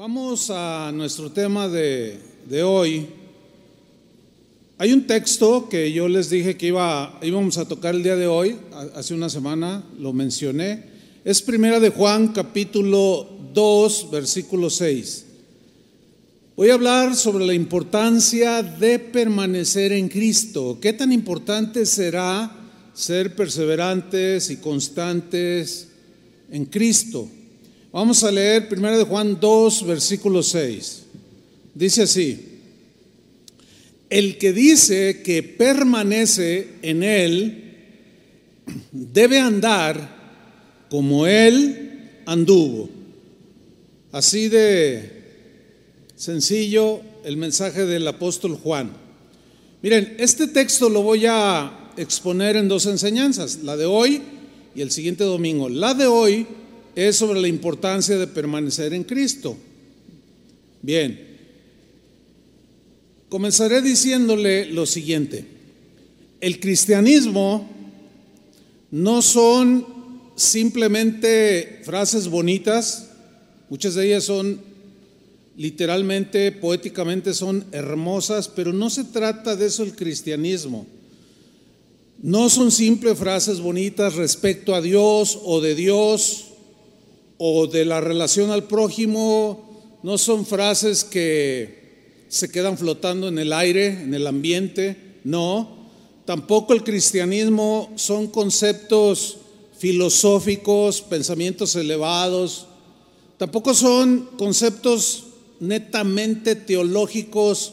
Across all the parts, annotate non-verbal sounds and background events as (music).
Vamos a nuestro tema de, de hoy. Hay un texto que yo les dije que iba, íbamos a tocar el día de hoy, hace una semana lo mencioné. Es primera de Juan capítulo 2, versículo 6. Voy a hablar sobre la importancia de permanecer en Cristo. ¿Qué tan importante será ser perseverantes y constantes en Cristo? Vamos a leer 1 de Juan 2, versículo 6. Dice así, el que dice que permanece en él debe andar como él anduvo. Así de sencillo el mensaje del apóstol Juan. Miren, este texto lo voy a exponer en dos enseñanzas, la de hoy y el siguiente domingo. La de hoy es sobre la importancia de permanecer en Cristo. Bien, comenzaré diciéndole lo siguiente. El cristianismo no son simplemente frases bonitas, muchas de ellas son literalmente, poéticamente son hermosas, pero no se trata de eso el cristianismo. No son simples frases bonitas respecto a Dios o de Dios o de la relación al prójimo no son frases que se quedan flotando en el aire, en el ambiente, no. Tampoco el cristianismo son conceptos filosóficos, pensamientos elevados, tampoco son conceptos netamente teológicos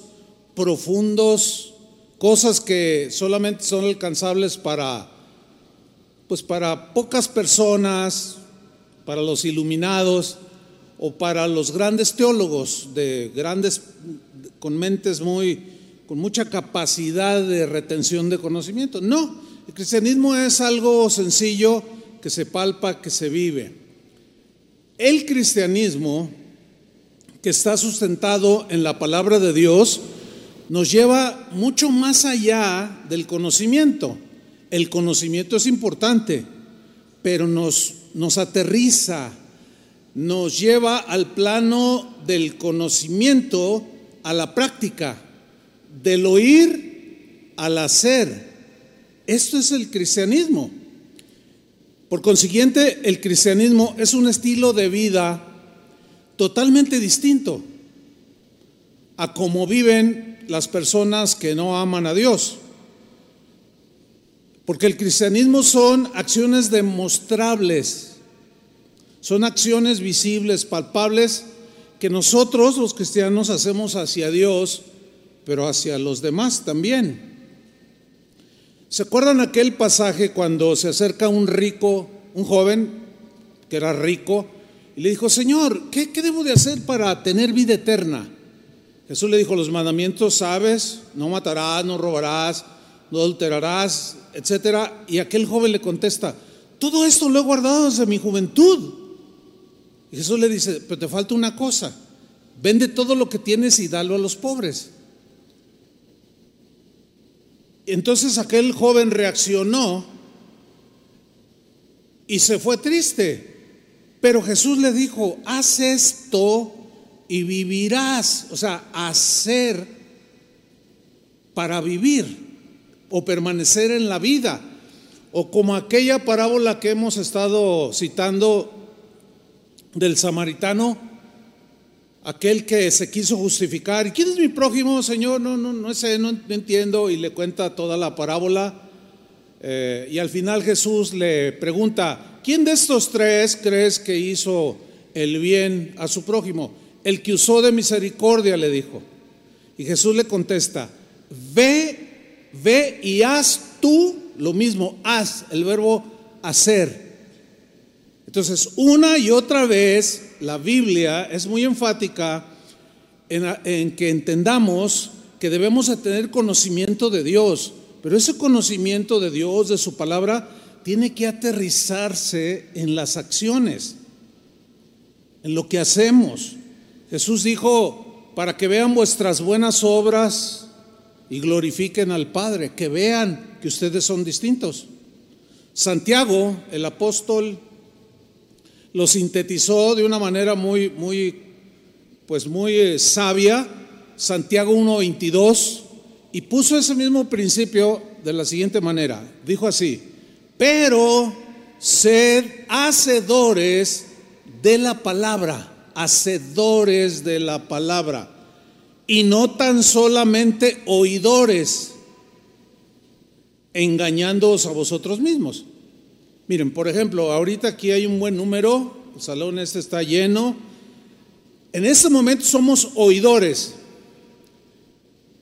profundos, cosas que solamente son alcanzables para pues para pocas personas, para los iluminados o para los grandes teólogos de grandes con mentes muy con mucha capacidad de retención de conocimiento. No, el cristianismo es algo sencillo que se palpa, que se vive. El cristianismo que está sustentado en la palabra de Dios nos lleva mucho más allá del conocimiento. El conocimiento es importante, pero nos nos aterriza, nos lleva al plano del conocimiento a la práctica, del oír al hacer. Esto es el cristianismo. Por consiguiente, el cristianismo es un estilo de vida totalmente distinto a cómo viven las personas que no aman a Dios. Porque el cristianismo son acciones demostrables, son acciones visibles, palpables, que nosotros los cristianos hacemos hacia Dios, pero hacia los demás también. ¿Se acuerdan aquel pasaje cuando se acerca un rico, un joven que era rico, y le dijo, Señor, ¿qué, qué debo de hacer para tener vida eterna? Jesús le dijo, los mandamientos sabes, no matarás, no robarás, no adulterarás, etcétera. Y aquel joven le contesta, todo esto lo he guardado desde mi juventud. Y Jesús le dice, pero te falta una cosa, vende todo lo que tienes y dalo a los pobres. Entonces aquel joven reaccionó y se fue triste. Pero Jesús le dijo, haz esto y vivirás. O sea, hacer para vivir o permanecer en la vida. O como aquella parábola que hemos estado citando del samaritano, aquel que se quiso justificar. ¿Y quién es mi prójimo, Señor? No, no, no sé, no, entiendo. Y le cuenta toda la parábola. Eh, y al final Jesús le pregunta, ¿quién de estos tres crees que hizo el bien a su prójimo? El que usó de misericordia, le dijo. Y Jesús le contesta, ve Ve y haz tú lo mismo, haz, el verbo hacer. Entonces, una y otra vez, la Biblia es muy enfática en, que entendamos que debemos de tener conocimiento de Dios, pero ese conocimiento de Dios, de su palabra, tiene que aterrizarse en las acciones, en lo que hacemos. Jesús dijo, para que vean vuestras buenas obras, y glorifiquen al Padre, que vean que ustedes son distintos. Santiago, el apóstol, lo sintetizó de una manera muy, muy pues muy eh, sabia, Santiago 1.22, y puso ese mismo principio de la siguiente manera. Dijo así, pero sed hacedores de la palabra, hacedores de la palabra, y no tan solamente oidores, engañándoos a vosotros mismos. Miren, por ejemplo, ahorita aquí hay un buen número, el salón este está lleno. En este momento somos oidores,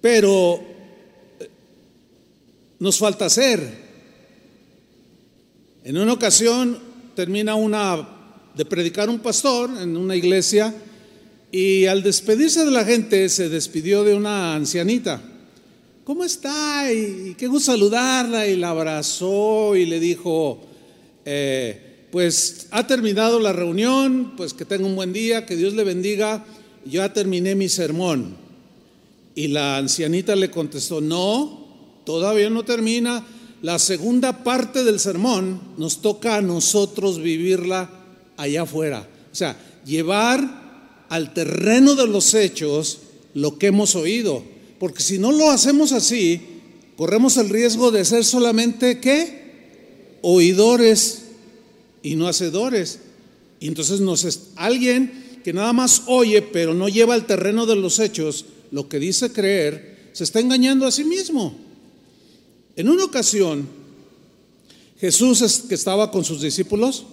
pero eh, nos falta hacer. En una ocasión termina una de predicar un pastor en una iglesia y al despedirse de la gente se despidió de una ancianita. ¿Cómo está? Y qué gusto saludarla y la abrazó y le dijo, eh, pues ha terminado la reunión, pues que tenga un buen día, que Dios le bendiga, yo ya terminé mi sermón. Y la ancianita le contestó, no, todavía no termina. La segunda parte del sermón nos toca a nosotros vivirla allá afuera. O sea, llevar al terreno de los hechos lo que hemos oído. Porque si no lo hacemos así, corremos el riesgo de ser solamente, ¿qué? oidores y no hacedores. Y entonces nos es, alguien que nada más oye, pero no lleva al terreno de los hechos lo que dice creer, se está engañando a sí mismo. En una ocasión, Jesús que estaba con sus discípulos,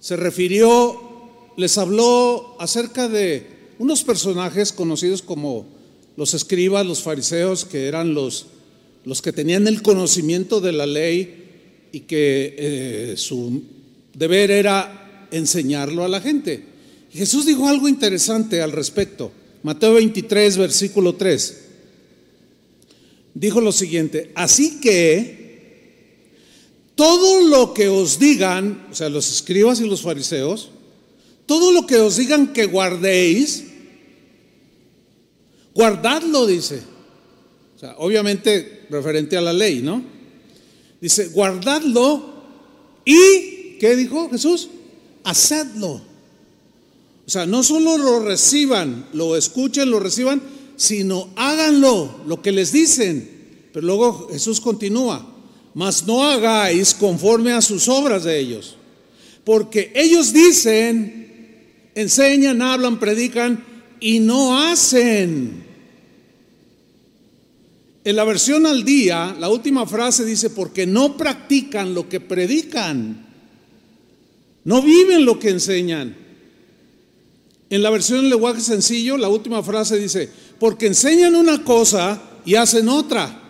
se refirió, les habló acerca de unos personajes conocidos como los escribas, los fariseos, que eran los, los que tenían el conocimiento de la ley y que eh, su deber era enseñarlo a la gente. Jesús dijo algo interesante al respecto. Mateo 23, versículo 3. Dijo lo siguiente, así que todo lo que os digan, o sea, los escribas y los fariseos, todo lo que os digan que guardéis, guardadlo, dice. O sea, obviamente referente a la ley, ¿no? Dice, guardadlo y, ¿qué dijo Jesús? Hacedlo. O sea, no solo lo reciban, lo escuchen, lo reciban, sino háganlo, lo que les dicen. Pero luego Jesús continúa, mas no hagáis conforme a sus obras de ellos. Porque ellos dicen, enseñan, hablan, predican y no hacen. En la versión al día, la última frase dice, porque no practican lo que predican, no viven lo que enseñan. En la versión en lenguaje sencillo, la última frase dice, porque enseñan una cosa y hacen otra.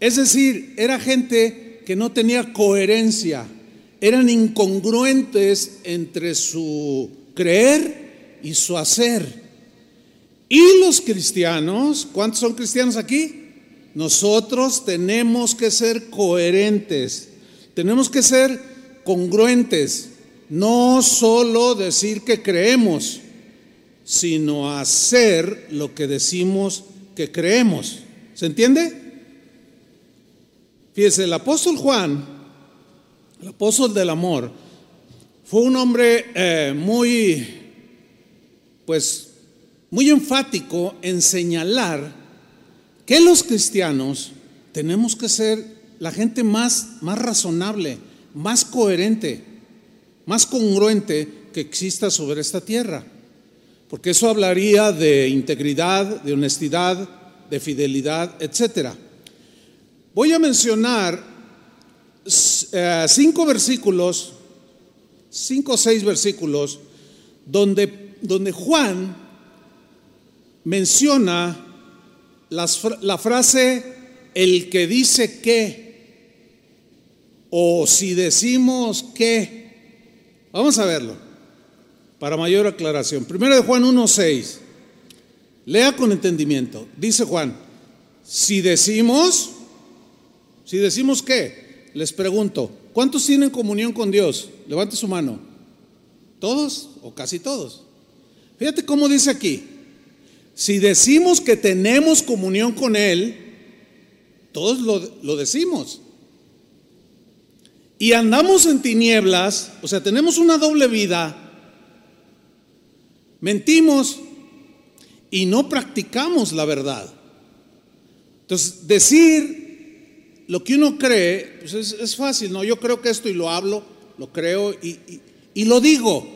Es decir, era gente que no tenía coherencia, eran incongruentes entre su creer y su hacer. Y los cristianos, ¿cuántos son cristianos aquí? Nosotros tenemos que ser coherentes, tenemos que ser congruentes, no solo decir que creemos, sino hacer lo que decimos que creemos. ¿Se entiende? Fíjese, el apóstol Juan, el apóstol del amor, fue un hombre eh, muy, pues, muy enfático en señalar que los cristianos tenemos que ser la gente más, más razonable, más coherente, más congruente que exista sobre esta tierra. Porque eso hablaría de integridad, de honestidad, de fidelidad, etc. Voy a mencionar cinco versículos, cinco o seis versículos, donde, donde Juan menciona la frase el que dice que o si decimos que. Vamos a verlo para mayor aclaración. Primero de Juan 1.6. Lea con entendimiento. Dice Juan, si decimos, si decimos qué, les pregunto, ¿cuántos tienen comunión con Dios? Levante su mano. ¿Todos o casi todos? Fíjate cómo dice aquí, si decimos que tenemos comunión con Él, todos lo, decimos. Y andamos en tinieblas, o sea, tenemos una doble vida. Mentimos y no practicamos la verdad. Entonces, decir lo que uno cree pues es, fácil, ¿no? Yo creo que esto y lo hablo, lo creo y, lo digo.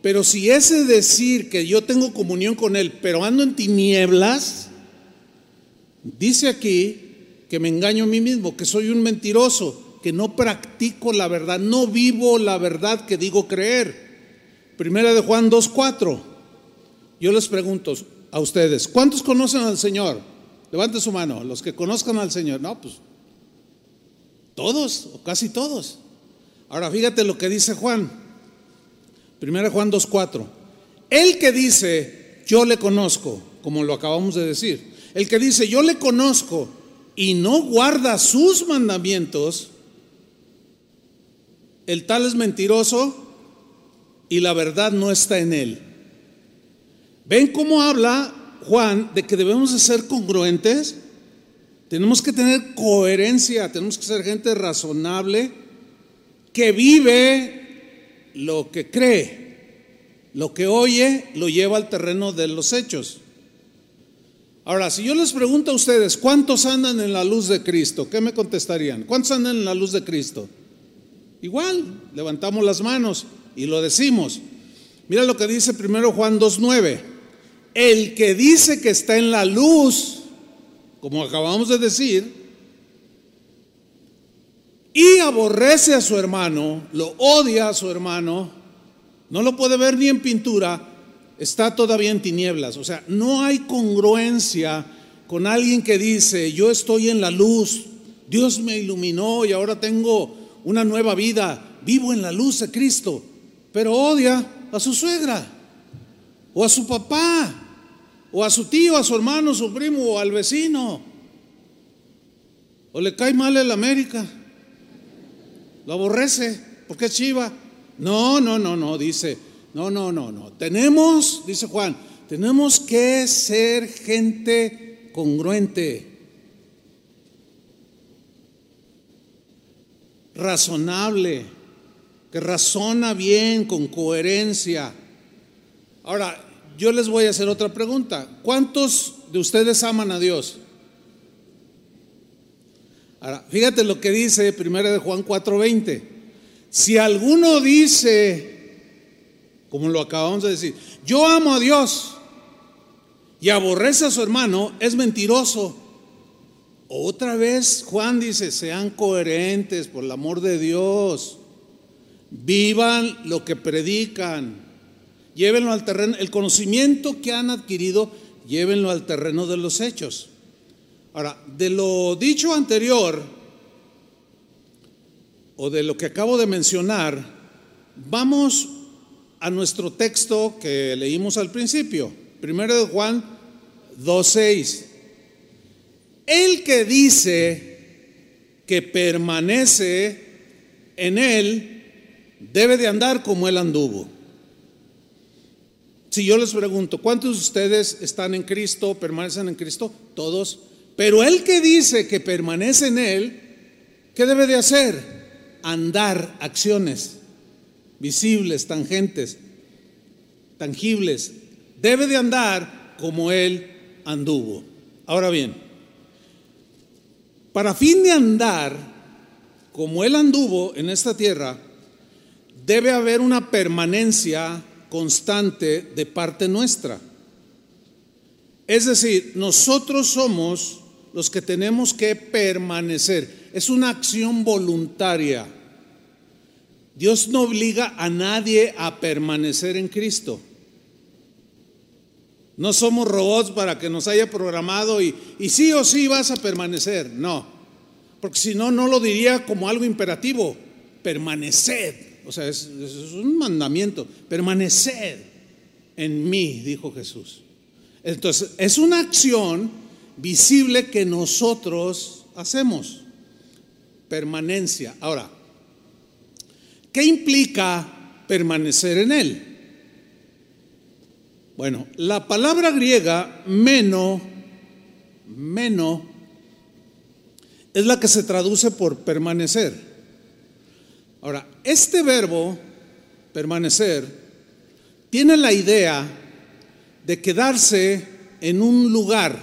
Pero si ese decir que yo tengo comunión con Él, pero ando en tinieblas, dice aquí que me engaño a mí mismo, que soy un mentiroso, que no practico la verdad, no vivo la verdad que digo creer. Primera de Juan 2.4. Yo les pregunto a ustedes, ¿cuántos conocen al Señor? Levante su mano, los que conozcan al Señor. No, pues todos o casi todos. Ahora fíjate lo que dice Juan. Primera Juan 2.4. El que dice, yo le conozco, como lo acabamos de decir. El que dice, yo le conozco y no guarda sus mandamientos, el tal es mentiroso y la verdad no está en él. ¿Ven cómo habla Juan de que debemos de ser congruentes? Tenemos que tener coherencia, tenemos que ser gente razonable que vive lo que cree, lo que oye lo lleva al terreno de los hechos. Ahora, si yo les pregunto a ustedes, ¿cuántos andan en la luz de Cristo? ¿Qué me contestarían? ¿Cuántos andan en la luz de Cristo? Igual, levantamos las manos y lo decimos. Mira lo que dice primero Juan 2.9. El que dice que está en la luz, como acabamos de decir, y aborrece a su hermano, lo odia a su hermano, no lo puede ver ni en pintura, está todavía en tinieblas. O sea, no hay congruencia con alguien que dice, yo estoy en la luz, Dios me iluminó y ahora tengo una nueva vida, vivo en la luz de Cristo, pero odia a su suegra, o a su papá, o a su tío, a su hermano, a su primo, o al vecino, o le cae mal el América, lo aborrece, porque es chiva. No, no, no, no, dice, no, no, no, no. Tenemos, dice Juan, tenemos que ser gente congruente, razonable, que razona bien, con coherencia. Ahora, yo les voy a hacer otra pregunta. ¿Cuántos de ustedes aman a Dios? Ahora, fíjate lo que dice 1 de Juan 4:20. Si alguno dice como lo acabamos de decir. Yo amo a Dios y aborrece a su hermano, es mentiroso. Otra vez Juan dice, sean coherentes por el amor de Dios. Vivan lo que predican. Llévenlo al terreno, el conocimiento que han adquirido, llévenlo al terreno de los hechos. Ahora, de lo dicho anterior, o de lo que acabo de mencionar, vamos a nuestro texto que leímos al principio, primero de Juan 2.6. El que dice que permanece en él debe de andar como él anduvo. Si yo les pregunto, ¿cuántos de ustedes están en Cristo, permanecen en Cristo? Todos. Pero el que dice que permanece en Él, ¿qué debe de hacer? Andar acciones visibles, tangentes, tangibles. Debe de andar como Él anduvo. Ahora bien, para fin de andar como Él anduvo en esta tierra, debe haber una permanencia constante de parte nuestra. Es decir, nosotros somos los que tenemos que permanecer. Es una acción voluntaria. Dios no obliga a nadie a permanecer en Cristo. No somos robots para que nos haya programado y, sí o sí vas a permanecer. No, porque si no, no lo diría como algo imperativo. Permaneced. O sea, es, un mandamiento. Permaneced en mí, dijo Jesús. Entonces, es una acción visible que nosotros hacemos. Permanencia. Ahora, ¿Qué implica permanecer en Él? Bueno, la palabra griega meno, meno, es la que se traduce por permanecer. Ahora, este verbo, permanecer, tiene la idea de quedarse en un lugar,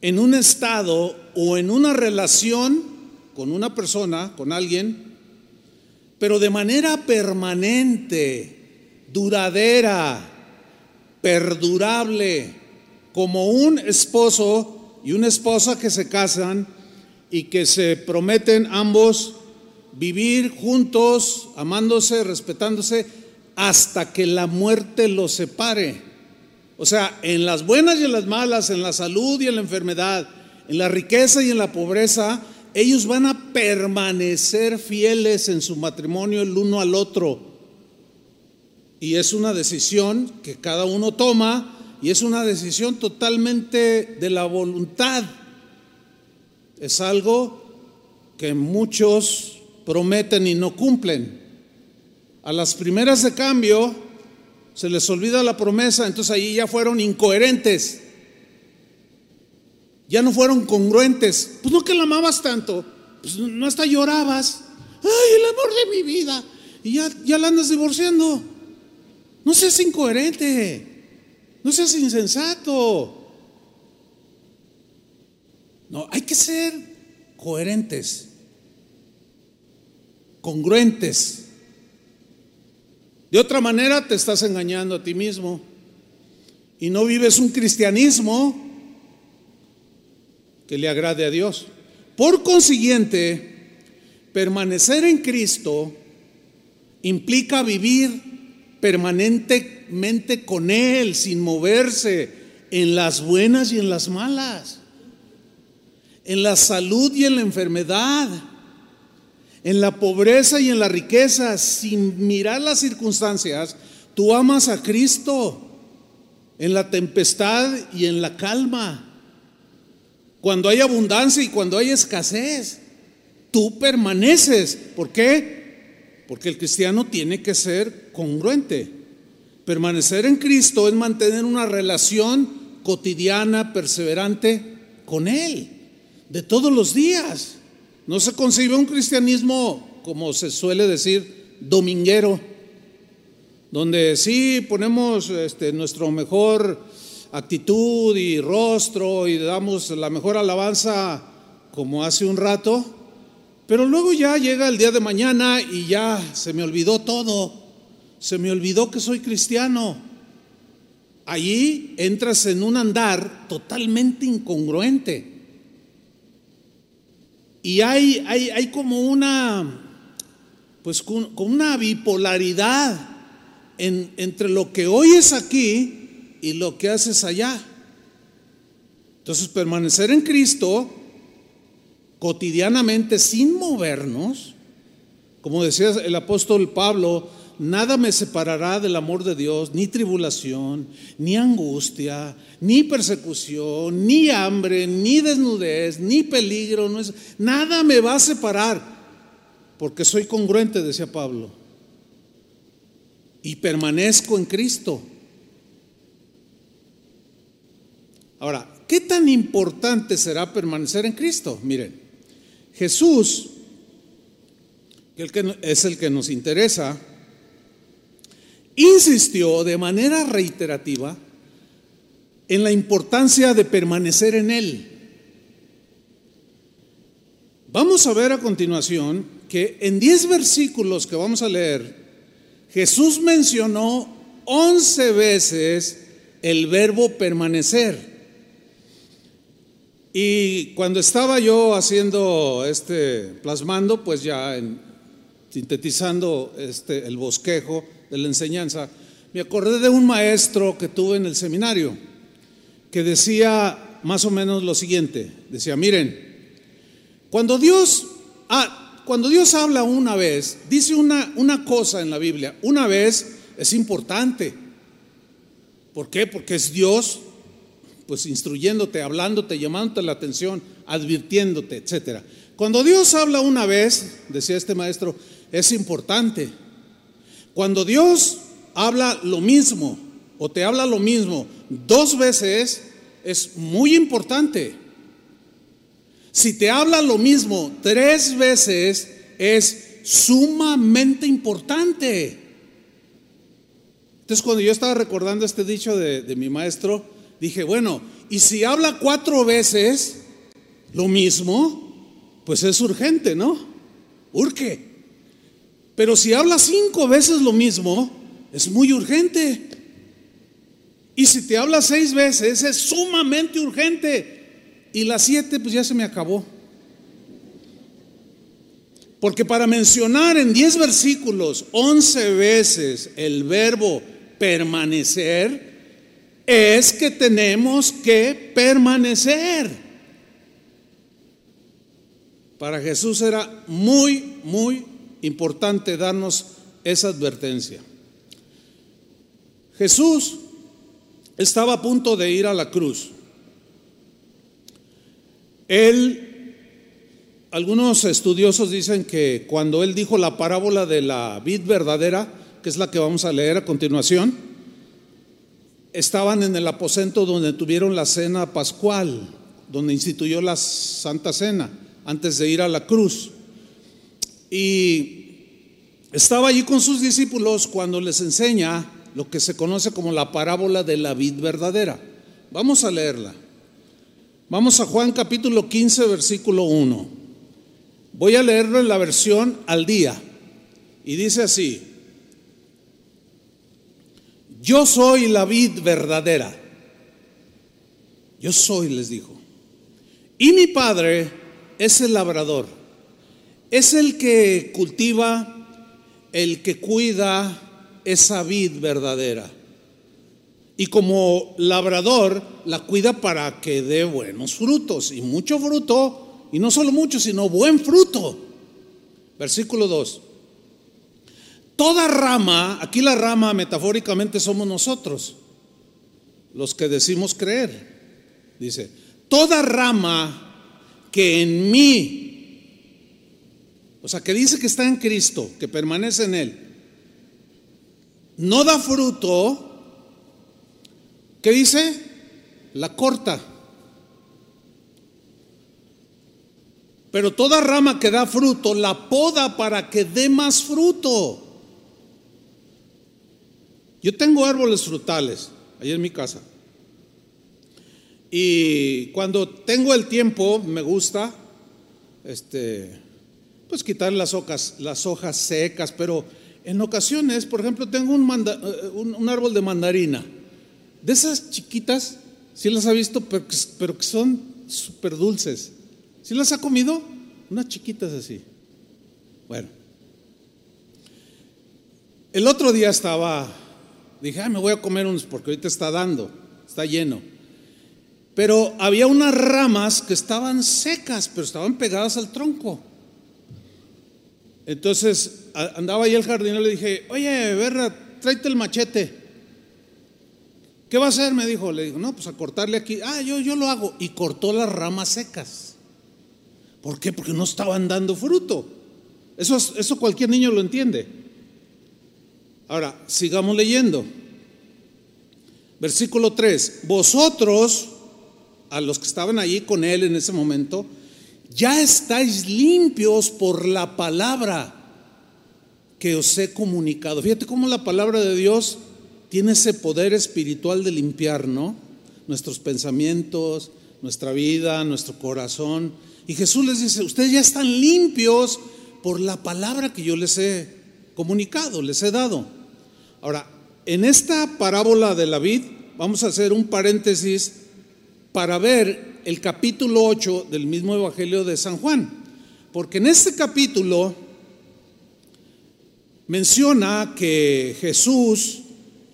en un estado o en una relación con una persona, con alguien, pero de manera permanente, duradera, perdurable, como un esposo y una esposa que se casan y que se prometen ambos vivir juntos, amándose, respetándose, hasta que la muerte los separe. O sea, en las buenas y en las malas, en la salud y en la enfermedad, en la riqueza y en la pobreza, ellos van a permanecer fieles en su matrimonio el uno al otro. Y es una decisión que cada uno toma y es una decisión totalmente de la voluntad. Es algo que muchos prometen y no cumplen. A las primeras de cambio se les olvida la promesa, entonces ahí ya fueron incoherentes. Ya no fueron congruentes. Pues no que la amabas tanto, pues no hasta llorabas. Ay, el amor de mi vida. Y ya, ya la andas divorciando. No seas incoherente. No seas insensato. No, hay que ser coherentes, congruentes. De otra manera te estás engañando a ti mismo y no vives un cristianismo que le agrade a Dios. Por consiguiente, permanecer en Cristo implica vivir permanentemente con Él, sin moverse, en las buenas y en las malas, en la salud y en la enfermedad, en la pobreza y en la riqueza, sin mirar las circunstancias. Tú amas a Cristo en la tempestad y en la calma cuando hay abundancia y cuando hay escasez. Tú permaneces. ¿Por qué? Porque el cristiano tiene que ser congruente. Permanecer en Cristo es mantener una relación cotidiana, perseverante con Él, de todos los días. No se concibe un cristianismo, como se suele decir, dominguero, donde sí ponemos este, nuestro mejor actitud y rostro y damos la mejor alabanza como hace un rato, pero luego ya llega el día de mañana y ya se me olvidó todo, se me olvidó que soy cristiano. Allí entras en un andar totalmente incongruente. Y hay, hay, hay como una, pues como una bipolaridad en, entre lo que hoy es aquí y lo que haces allá. Entonces, permanecer en Cristo cotidianamente sin movernos, como decía el apóstol Pablo, nada me separará del amor de Dios, ni tribulación, ni angustia, ni persecución, ni hambre, ni desnudez, ni peligro, nada me va a separar, porque soy congruente, decía Pablo, y permanezco en Cristo. Ahora, ¿qué tan importante será permanecer en Cristo? Miren, Jesús, que es el que nos interesa, insistió de manera reiterativa en la importancia de permanecer en Él. Vamos a ver a continuación que en 10 versículos que vamos a leer, Jesús mencionó 11 veces el verbo permanecer. Y cuando estaba yo haciendo este, plasmando, pues ya sintetizando este, el bosquejo de la enseñanza, me acordé de un maestro que tuve en el seminario, que decía más o menos lo siguiente, decía, miren, cuando Dios, ah, cuando Dios habla una vez, dice una, una cosa en la Biblia, una vez es importante. ¿Por qué? Porque es Dios pues instruyéndote, hablándote, llamándote la atención, advirtiéndote, etcétera. Cuando Dios habla una vez, decía este maestro, es importante. Cuando Dios habla lo mismo o te habla lo mismo dos veces, es muy importante. Si te habla lo mismo tres veces, es sumamente importante. Entonces cuando yo estaba recordando este dicho de, mi maestro, dije, bueno, y si habla cuatro veces lo mismo, pues es urgente, ¿no? Urge. Pero si habla cinco veces lo mismo, es muy urgente. Y si te habla seis veces, es sumamente urgente. Y las siete, pues ya se me acabó. Porque para mencionar en diez versículos once veces el verbo permanecer, es que tenemos que permanecer. Para Jesús era muy, muy importante darnos esa advertencia. Jesús estaba a punto de ir a la cruz. Él, algunos estudiosos dicen que cuando él dijo la parábola de la vid verdadera, que es la que vamos a leer a continuación, estaban en el aposento donde tuvieron la cena pascual, donde instituyó la Santa Cena antes de ir a la cruz. Y estaba allí con sus discípulos cuando les enseña lo que se conoce como la parábola de la vid verdadera. Vamos a leerla. Vamos a Juan capítulo 15, versículo 1. Voy a leerlo en la versión al día. Y dice así, yo soy la vid verdadera. Yo soy, les dijo. Y mi padre es el labrador. Es el que cultiva, el que cuida esa vid verdadera. Y como labrador la cuida para que dé buenos frutos y mucho fruto, y no solo mucho, sino buen fruto. Versículo 2. Toda rama, aquí la rama metafóricamente somos nosotros, los que decimos creer. Dice, toda rama que en mí, o sea, que dice que está en Cristo, que permanece en Él, no da fruto, ¿qué dice? La corta. Pero toda rama que da fruto la poda para que dé más fruto. Yo tengo árboles frutales ahí en mi casa. Y cuando tengo el tiempo, me gusta, este, pues quitar las hojas, las hojas secas, pero en ocasiones, por ejemplo, tengo eh, un, árbol de mandarina, de esas chiquitas, si las ha visto, pero que son súper dulces. ¿Sí las ha comido? Unas chiquitas así. Bueno. El otro día estaba, dije, ah, me voy a comer unos porque ahorita está dando, está lleno. Pero había unas ramas que estaban secas, pero estaban pegadas al tronco. Entonces andaba ahí el jardinero y le dije, oye, Berra, tráete el machete. ¿Qué va a hacer? Me dijo. Le digo, no, pues a cortarle aquí. Ah, yo, yo lo hago. Y cortó las ramas secas. ¿Por qué? Porque no estaban dando fruto. Eso, eso cualquier niño lo entiende. Ahora, sigamos leyendo. Versículo 3. Vosotros a los que estaban allí con él en ese momento, ya estáis limpios por la palabra que os he comunicado. Fíjate cómo la palabra de Dios tiene ese poder espiritual de limpiar, ¿no? Nuestros pensamientos, nuestra vida, nuestro corazón. Y Jesús les dice, ustedes ya están limpios por la palabra que yo les he comunicado, les he dado. Ahora, en esta parábola de la vid, vamos a hacer un paréntesis para ver el capítulo 8 del mismo Evangelio de San Juan. Porque en este capítulo menciona que Jesús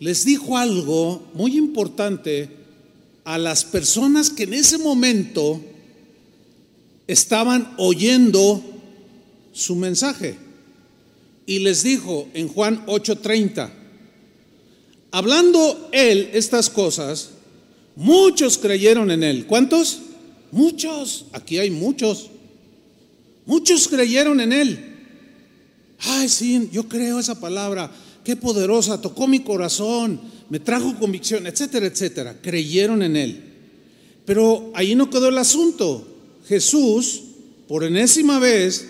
les dijo algo muy importante a las personas que en ese momento estaban oyendo su mensaje. Y les dijo en Juan 8:30, hablando él estas cosas, Muchos creyeron en él. ¿Cuántos? Muchos. Aquí hay muchos. Muchos creyeron en él. Ay, sí, yo creo esa palabra. Qué poderosa. Tocó mi corazón. Me trajo convicción, etcétera, etcétera. Creyeron en él. Pero ahí no quedó el asunto. Jesús, por enésima vez,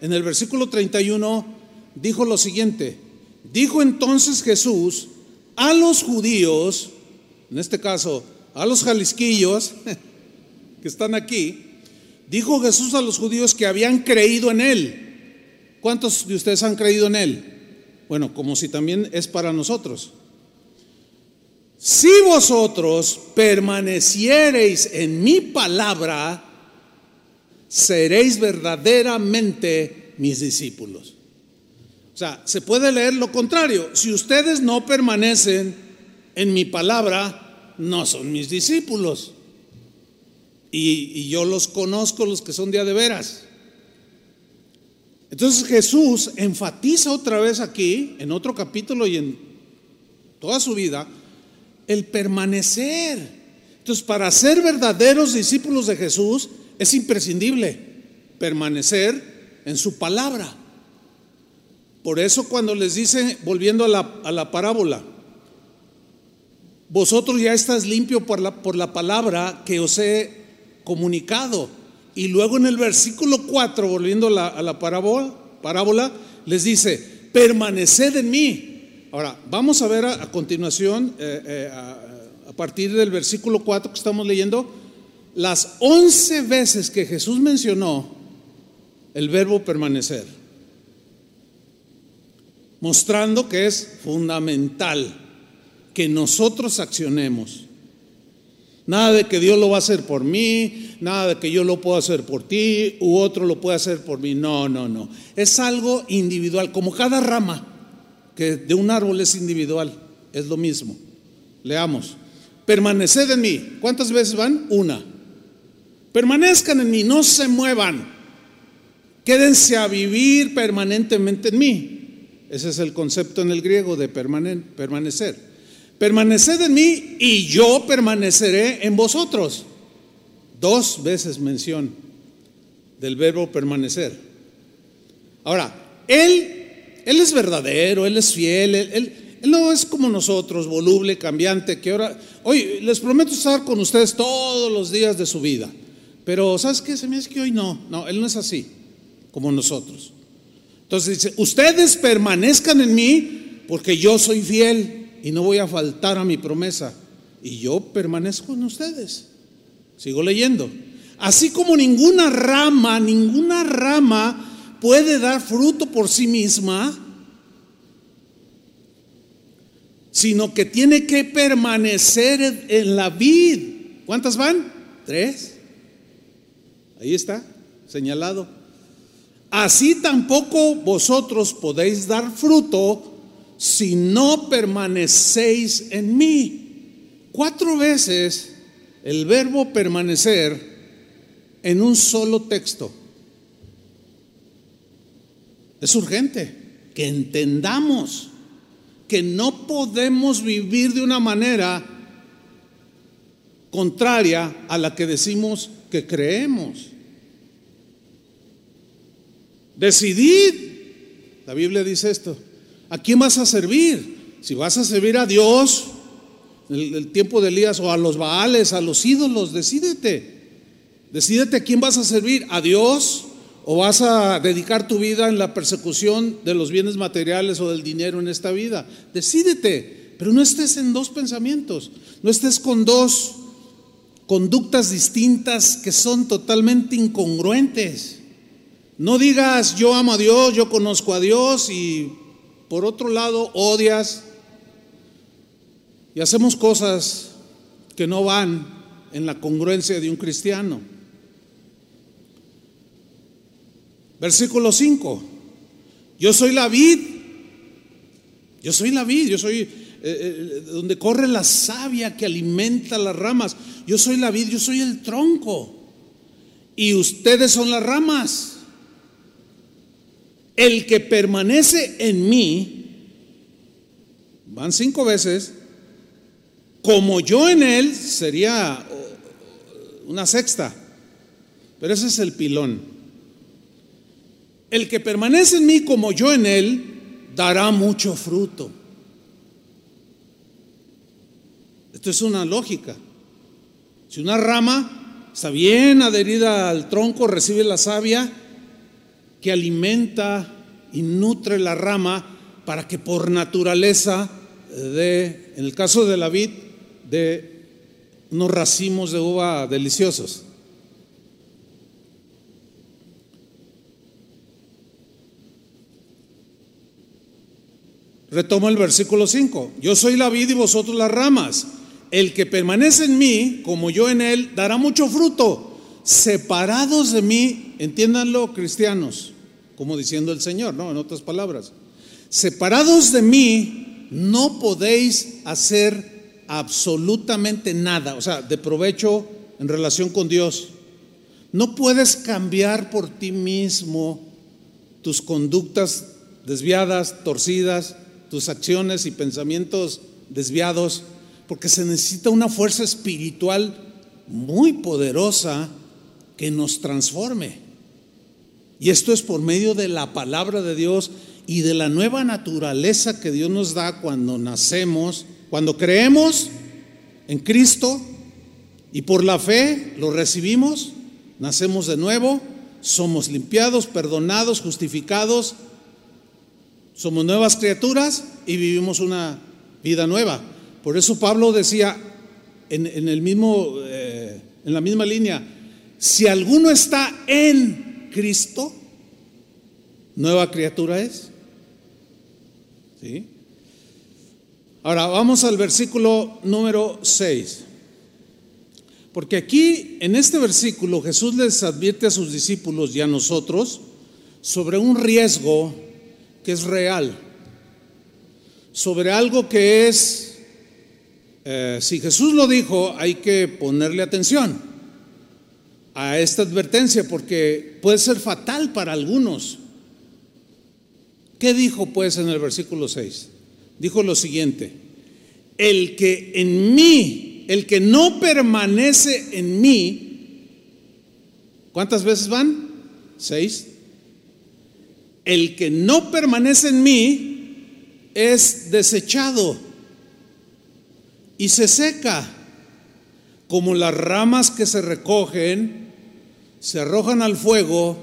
en el versículo 31, dijo lo siguiente. Dijo entonces Jesús, a los judíos, en este caso a los jalisquillos (laughs) que están aquí, dijo Jesús a los judíos que habían creído en Él. ¿Cuántos de ustedes han creído en Él? Bueno, como si también es para nosotros. Si vosotros permaneciereis en mi palabra, seréis verdaderamente mis discípulos. O sea, se puede leer lo contrario. Si ustedes no permanecen en mi palabra, no son mis discípulos. Y, yo los conozco, los que son día de veras. Entonces Jesús enfatiza otra vez aquí, en otro capítulo y en toda su vida, el permanecer. Entonces, para ser verdaderos discípulos de Jesús es imprescindible permanecer en su palabra. Por eso cuando les dice, volviendo a la, a la parábola, vosotros ya estás limpio por la, por la palabra que os he comunicado. Y luego en el versículo 4, volviendo a la, parábola, les dice, permaneced en mí. Ahora, vamos a ver a, continuación, eh, eh, a, a partir del versículo 4 que estamos leyendo, las 11 veces que Jesús mencionó el verbo permanecer, mostrando que es fundamental que nosotros accionemos. Nada de que Dios lo va a hacer por mí, nada de que yo lo puedo hacer por ti u otro lo puede hacer por mí. No, no, no. Es algo individual, como cada rama que de un árbol es individual, es lo mismo. Leamos. Permaneced en mí. ¿Cuántas veces van? Una. Permanezcan en mí, no se muevan. Quédense a vivir permanentemente en mí. Ese es el concepto en el griego de permanecer. Permaneced en mí y yo permaneceré en vosotros. Dos veces mención del verbo permanecer. Ahora, Él, Él es verdadero, Él es fiel, Él, no es como nosotros, voluble, cambiante, que ahora, hoy les prometo estar con ustedes todos los días de su vida. Pero, ¿sabes qué? Se me hace que hoy no. No, Él no es así, como nosotros. Entonces dice, ustedes permanezcan en mí porque yo soy fiel y no voy a faltar a mi promesa. Y yo permanezco en ustedes. Sigo leyendo. Así como ninguna rama, ninguna rama puede dar fruto por sí misma, sino que tiene que permanecer en la vid. ¿Cuántas van? Tres. Ahí está, señalado. Así tampoco vosotros podéis dar fruto si no permanecéis en mí. Cuatro veces el verbo permanecer en un solo texto. Es urgente que entendamos que no podemos vivir de una manera contraria a la que decimos que creemos. Decidid, la Biblia dice esto, ¿A quién vas a servir? Si vas a servir a Dios, en el tiempo de Elías, o a los Baales, a los ídolos, decídete. Decídete a quién vas a servir, a Dios, o vas a dedicar tu vida en la persecución de los bienes materiales o del dinero en esta vida. Decídete, pero no estés en dos pensamientos, no estés con dos conductas distintas que son totalmente incongruentes. No digas yo amo a Dios, yo conozco a Dios y por otro lado odias y hacemos cosas que no van en la congruencia de un cristiano. Versículo 5. Yo soy la vid. Yo soy la vid. Yo soy eh, eh, donde corre la savia que alimenta las ramas. Yo soy la vid. Yo soy el tronco. Y ustedes son las ramas. El que permanece en mí, van cinco veces, como yo en él, sería una sexta, pero ese es el pilón. El que permanece en mí como yo en él, dará mucho fruto. Esto es una lógica. Si una rama está bien adherida al tronco, recibe la savia, que alimenta y nutre la rama para que por naturaleza de, en el caso de la vid, de unos racimos de uva deliciosos. Retomo el versículo 5. Yo soy la vid y vosotros las ramas. El que permanece en mí, como yo en él, dará mucho fruto. Separados de mí, entiéndanlo cristianos, como diciendo el Señor, ¿no? En otras palabras. Separados de mí, no podéis hacer absolutamente nada, o sea, de provecho en relación con Dios. No puedes cambiar por ti mismo tus conductas desviadas, torcidas, tus acciones y pensamientos desviados, porque se necesita una fuerza espiritual muy poderosa que nos transforme. Y esto es por medio de la palabra de Dios y de la nueva naturaleza que Dios nos da cuando nacemos, cuando creemos en Cristo y por la fe lo recibimos, nacemos de nuevo, somos limpiados, perdonados, justificados somos nuevas criaturas y vivimos una vida nueva. Por eso Pablo decía en, el mismo, eh, en la misma línea, si alguno está en Cristo, nueva criatura es. ¿Sí? Ahora vamos al versículo número 6. Porque aquí, en este versículo, Jesús les advierte a sus discípulos y a nosotros sobre un riesgo que es real, sobre algo que es, eh, si Jesús lo dijo, hay que ponerle atención a esta advertencia porque puede ser fatal para algunos. ¿Qué dijo pues en el versículo 6? Dijo lo siguiente, el que en mí, el que no permanece en mí, ¿cuántas veces van? Seis el que no permanece en mí es desechado y se seca, como las ramas que se recogen, se arrojan al fuego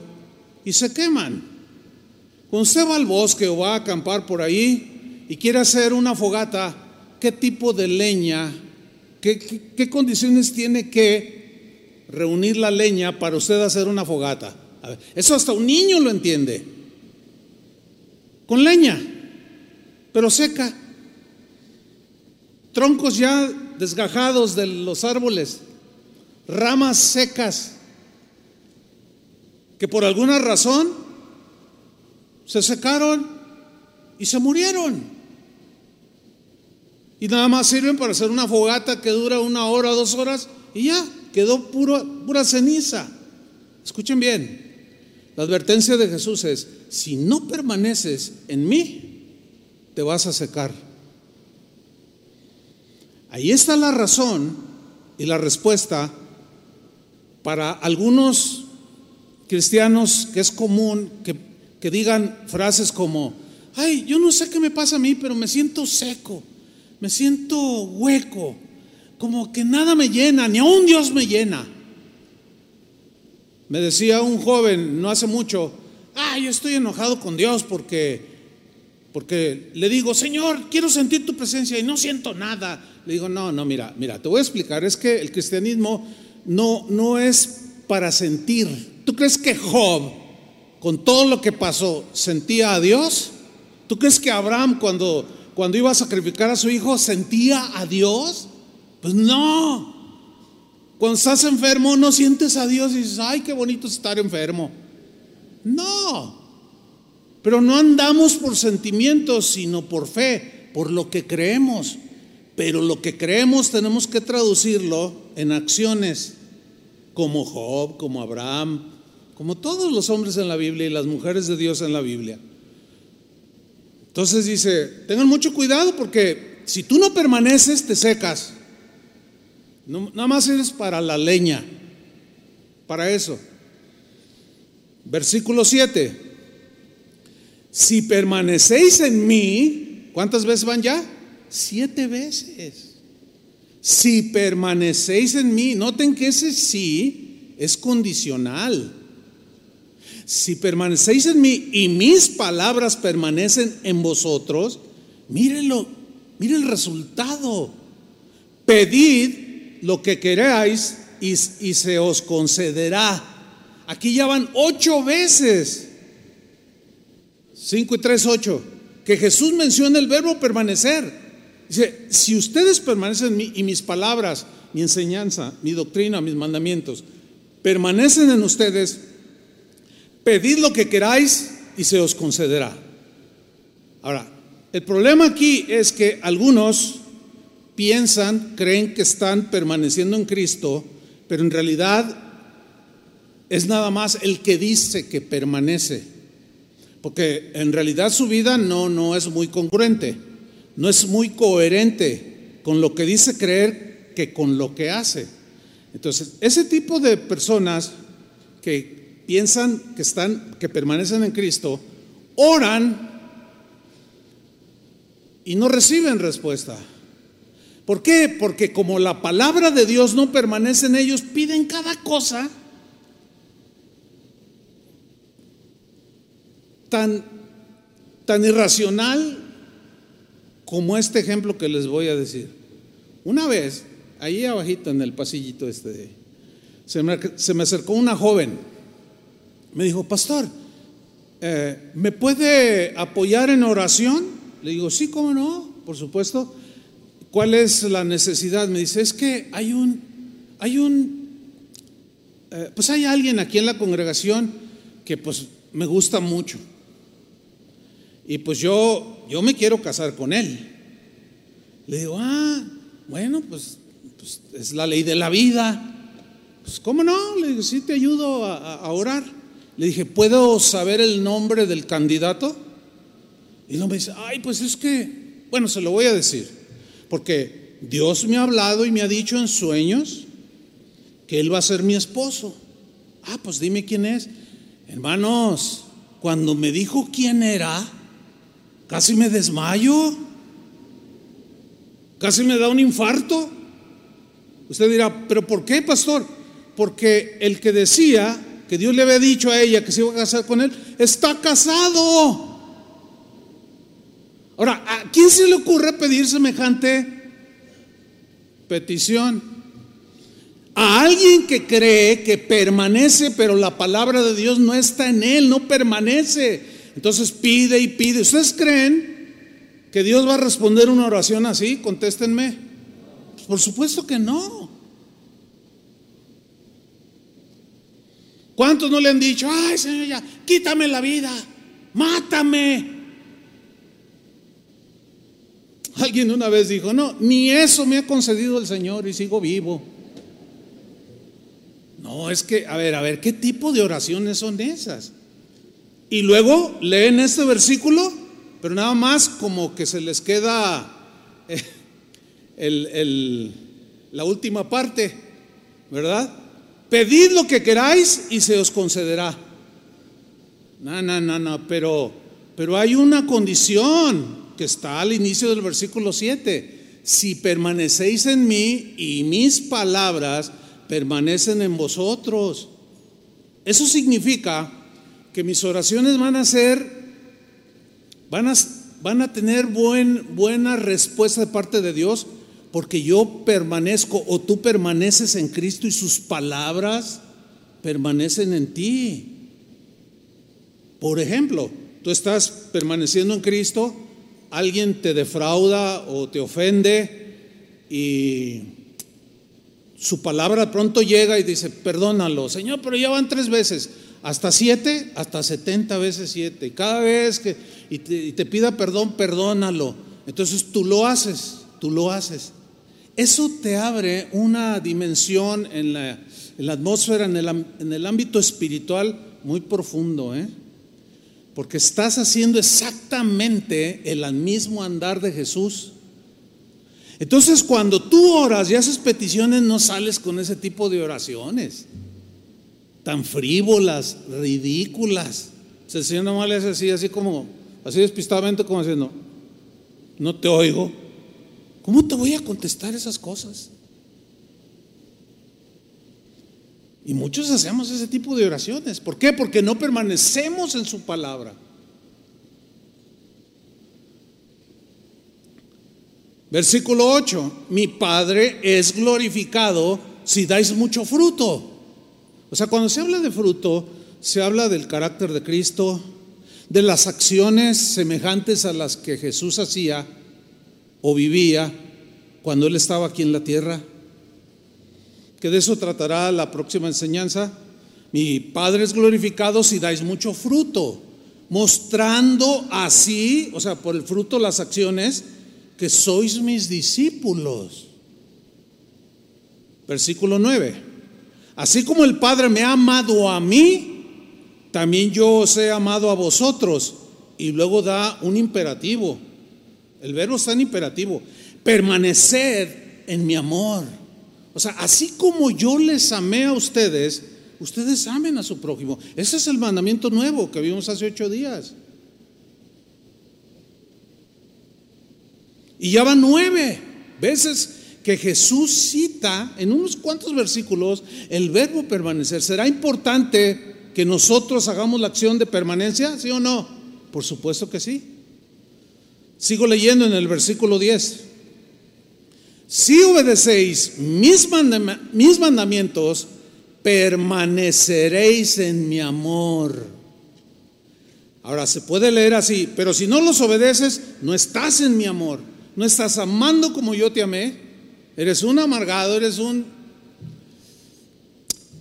y se queman. Cuando usted va al bosque o va a acampar por ahí y quiere hacer una fogata, ¿qué tipo de leña, qué, qué condiciones tiene que reunir la leña para usted hacer una fogata? eso hasta un niño lo entiende con leña, pero seca. Troncos ya desgajados de los árboles, ramas secas, que por alguna razón se secaron y se murieron. Y nada más sirven para hacer una fogata que dura una hora, dos horas y ya, quedó puro, pura ceniza. Escuchen bien, la advertencia de Jesús es, si no permaneces en mí, te vas a secar. Ahí está la razón y la respuesta para algunos cristianos que es común que, digan frases como, ay, yo no sé qué me pasa a mí, pero me siento seco, me siento hueco, como que nada me llena, ni aún Dios me llena. Me decía un joven no hace mucho, ah, yo estoy enojado con Dios porque, porque le digo, Señor, quiero sentir tu presencia y no siento nada. Le digo, no, no, mira, mira, te voy a explicar, es que el cristianismo no, no es para sentir. ¿Tú crees que Job, con todo lo que pasó, sentía a Dios? ¿Tú crees que Abraham cuando, cuando iba a sacrificar a su hijo sentía a Dios? Pues no, cuando estás enfermo no sientes a Dios y dices, ay, qué bonito estar enfermo. No, pero no andamos por sentimientos, sino por fe, por lo que creemos. Pero lo que creemos tenemos que traducirlo en acciones, como Job, como Abraham, como todos los hombres en la Biblia y las mujeres de Dios en la Biblia. Entonces dice, tengan mucho cuidado porque si tú no permaneces, te secas nada más es para la leña, para eso. Versículo 7. Si permanecéis en mí, ¿cuántas veces van ya? Siete veces. Si permanecéis en mí, noten que ese sí es condicional. Si permanecéis en mí y mis palabras permanecen en vosotros, mírenlo, Mire el resultado. Pedid lo que queráis y, y se os concederá. Aquí ya van ocho veces. Cinco y tres, ocho. Que Jesús menciona el verbo permanecer. Dice, si ustedes permanecen en mí y mis palabras, mi enseñanza, mi doctrina, mis mandamientos, permanecen en ustedes, pedid lo que queráis y se os concederá. Ahora, el problema aquí es que algunos piensan, creen que están permaneciendo en Cristo, pero en realidad es nada más el que dice que permanece. Porque en realidad su vida no, no es muy congruente, no es muy coherente con lo que dice creer que con lo que hace. Entonces, ese tipo de personas que piensan que están, que permanecen en Cristo, oran y no reciben respuesta. ¿Por qué? Porque como la palabra de Dios no permanece en ellos, piden cada cosa tan, tan irracional como este ejemplo que les voy a decir. Una vez, ahí abajito en el pasillito este, se me, se me acercó una joven, me dijo, pastor, eh, ¿me puede apoyar en oración? Le digo, sí, ¿cómo no? Por supuesto. ¿Cuál es la necesidad? Me dice, es que hay un, hay un, eh, pues hay alguien aquí en la congregación que pues me gusta mucho. Y pues yo, yo me quiero casar con él. Le digo, ah, bueno, pues, pues es la ley de la vida. Pues, ¿cómo no? Le digo, sí, te ayudo a, a orar. Le dije, ¿puedo saber el nombre del candidato? Y no me dice, ay, pues es que, bueno, se lo voy a decir, porque Dios me ha hablado y me ha dicho en sueños que Él va a ser mi esposo. Ah, pues dime quién es. Hermanos, cuando me dijo quién era, Casi me desmayo. Casi me da un infarto. Usted dirá, ¿pero por qué, pastor? Porque el que decía que Dios le había dicho a ella que se iba a casar con él, está casado. Ahora, ¿a quién se le ocurre pedir semejante petición? A alguien que cree que permanece, pero la palabra de Dios no está en él, no permanece. Entonces pide y pide. ¿Ustedes creen que Dios va a responder una oración así? Contéstenme. Pues por supuesto que no. ¿Cuántos no le han dicho, ay Señor, ya, quítame la vida, mátame? Alguien una vez dijo, no, ni eso me ha concedido el Señor y sigo vivo. No, es que, a ver, a ver, ¿qué tipo de oraciones son esas? Y luego leen este versículo, pero nada más como que se les queda eh, la última parte, ¿verdad? Pedid lo que queráis y se os concederá. No, no, no, no, pero, pero hay una condición que está al inicio del versículo 7. Si permanecéis en mí y mis palabras permanecen en vosotros. Eso significa que mis oraciones van a ser, van a, van a tener buen, buena respuesta de parte de Dios, porque yo permanezco o tú permaneces en Cristo y sus palabras permanecen en ti. Por ejemplo, tú estás permaneciendo en Cristo, alguien te defrauda o te ofende y su palabra pronto llega y dice, perdónalo, Señor, pero ya van tres veces hasta siete, hasta setenta veces siete. Cada vez que y te, pida perdón, perdónalo. Entonces tú lo haces, tú lo haces. Eso te abre una dimensión en la, atmósfera, en el, ámbito espiritual muy profundo, ¿eh? porque estás haciendo exactamente el mismo andar de Jesús. Entonces cuando tú oras y haces peticiones, no sales con ese tipo de oraciones tan frívolas, ridículas. el Señor nomás le hace así, así como, así despistadamente como diciendo, no te oigo. ¿Cómo te voy a contestar esas cosas? Y muchos hacemos ese tipo de oraciones. ¿Por qué? Porque no permanecemos en su palabra. Versículo 8, mi Padre es glorificado si dais mucho fruto. O sea, cuando se habla de fruto, se habla del carácter de Cristo, de las acciones semejantes a las que Jesús hacía o vivía cuando Él estaba aquí en la tierra. Que de eso tratará la próxima enseñanza. Mi Padre es glorificado si dais mucho fruto, mostrando así, o sea, por el fruto las acciones, que sois mis discípulos. Versículo 9. Así como el Padre me ha amado a mí, también yo os he amado a vosotros. Y luego da un imperativo. El verbo está en imperativo. Permanecer en mi amor. O sea, así como yo les amé a ustedes, ustedes amen a su prójimo. Ese es el mandamiento nuevo que vimos hace ocho días. Y ya van nueve veces que Jesús cita en unos cuantos versículos el verbo permanecer. ¿Será importante que nosotros hagamos la acción de permanencia? ¿Sí o no? Por supuesto que sí. Sigo leyendo en el versículo 10. Si obedecéis mis, mis mandamientos, permaneceréis en mi amor. Ahora se puede leer así, pero si no los obedeces, no estás en mi amor no estás amando como yo te amé, eres un amargado, eres un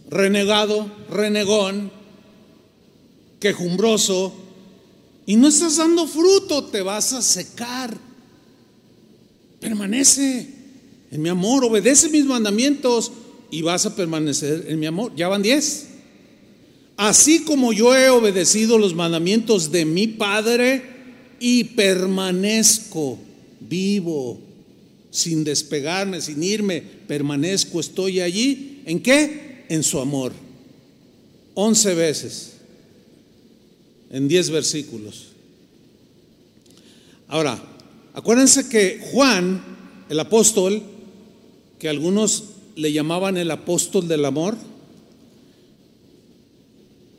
renegado, renegón, quejumbroso, y no estás dando fruto, te vas a secar. Permanece en mi amor, obedece mis mandamientos y vas a permanecer en mi amor. Ya van diez. Así como yo he obedecido los mandamientos de mi Padre y permanezco vivo, sin despegarme, sin irme, permanezco, estoy allí. ¿En qué? En su amor. Once veces, en diez versículos. Ahora, acuérdense que Juan, el apóstol, que algunos le llamaban el apóstol del amor,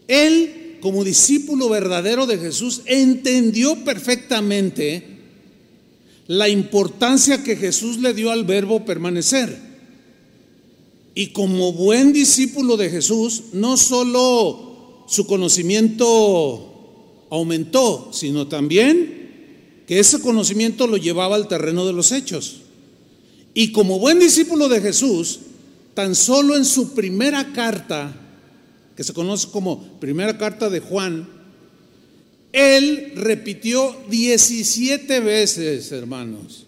él, como discípulo verdadero de Jesús, entendió perfectamente la importancia que Jesús le dio al verbo permanecer. Y como buen discípulo de Jesús, no solo su conocimiento aumentó, sino también que ese conocimiento lo llevaba al terreno de los hechos. Y como buen discípulo de Jesús, tan solo en su primera carta, que se conoce como primera carta de Juan, él repitió 17 veces, hermanos,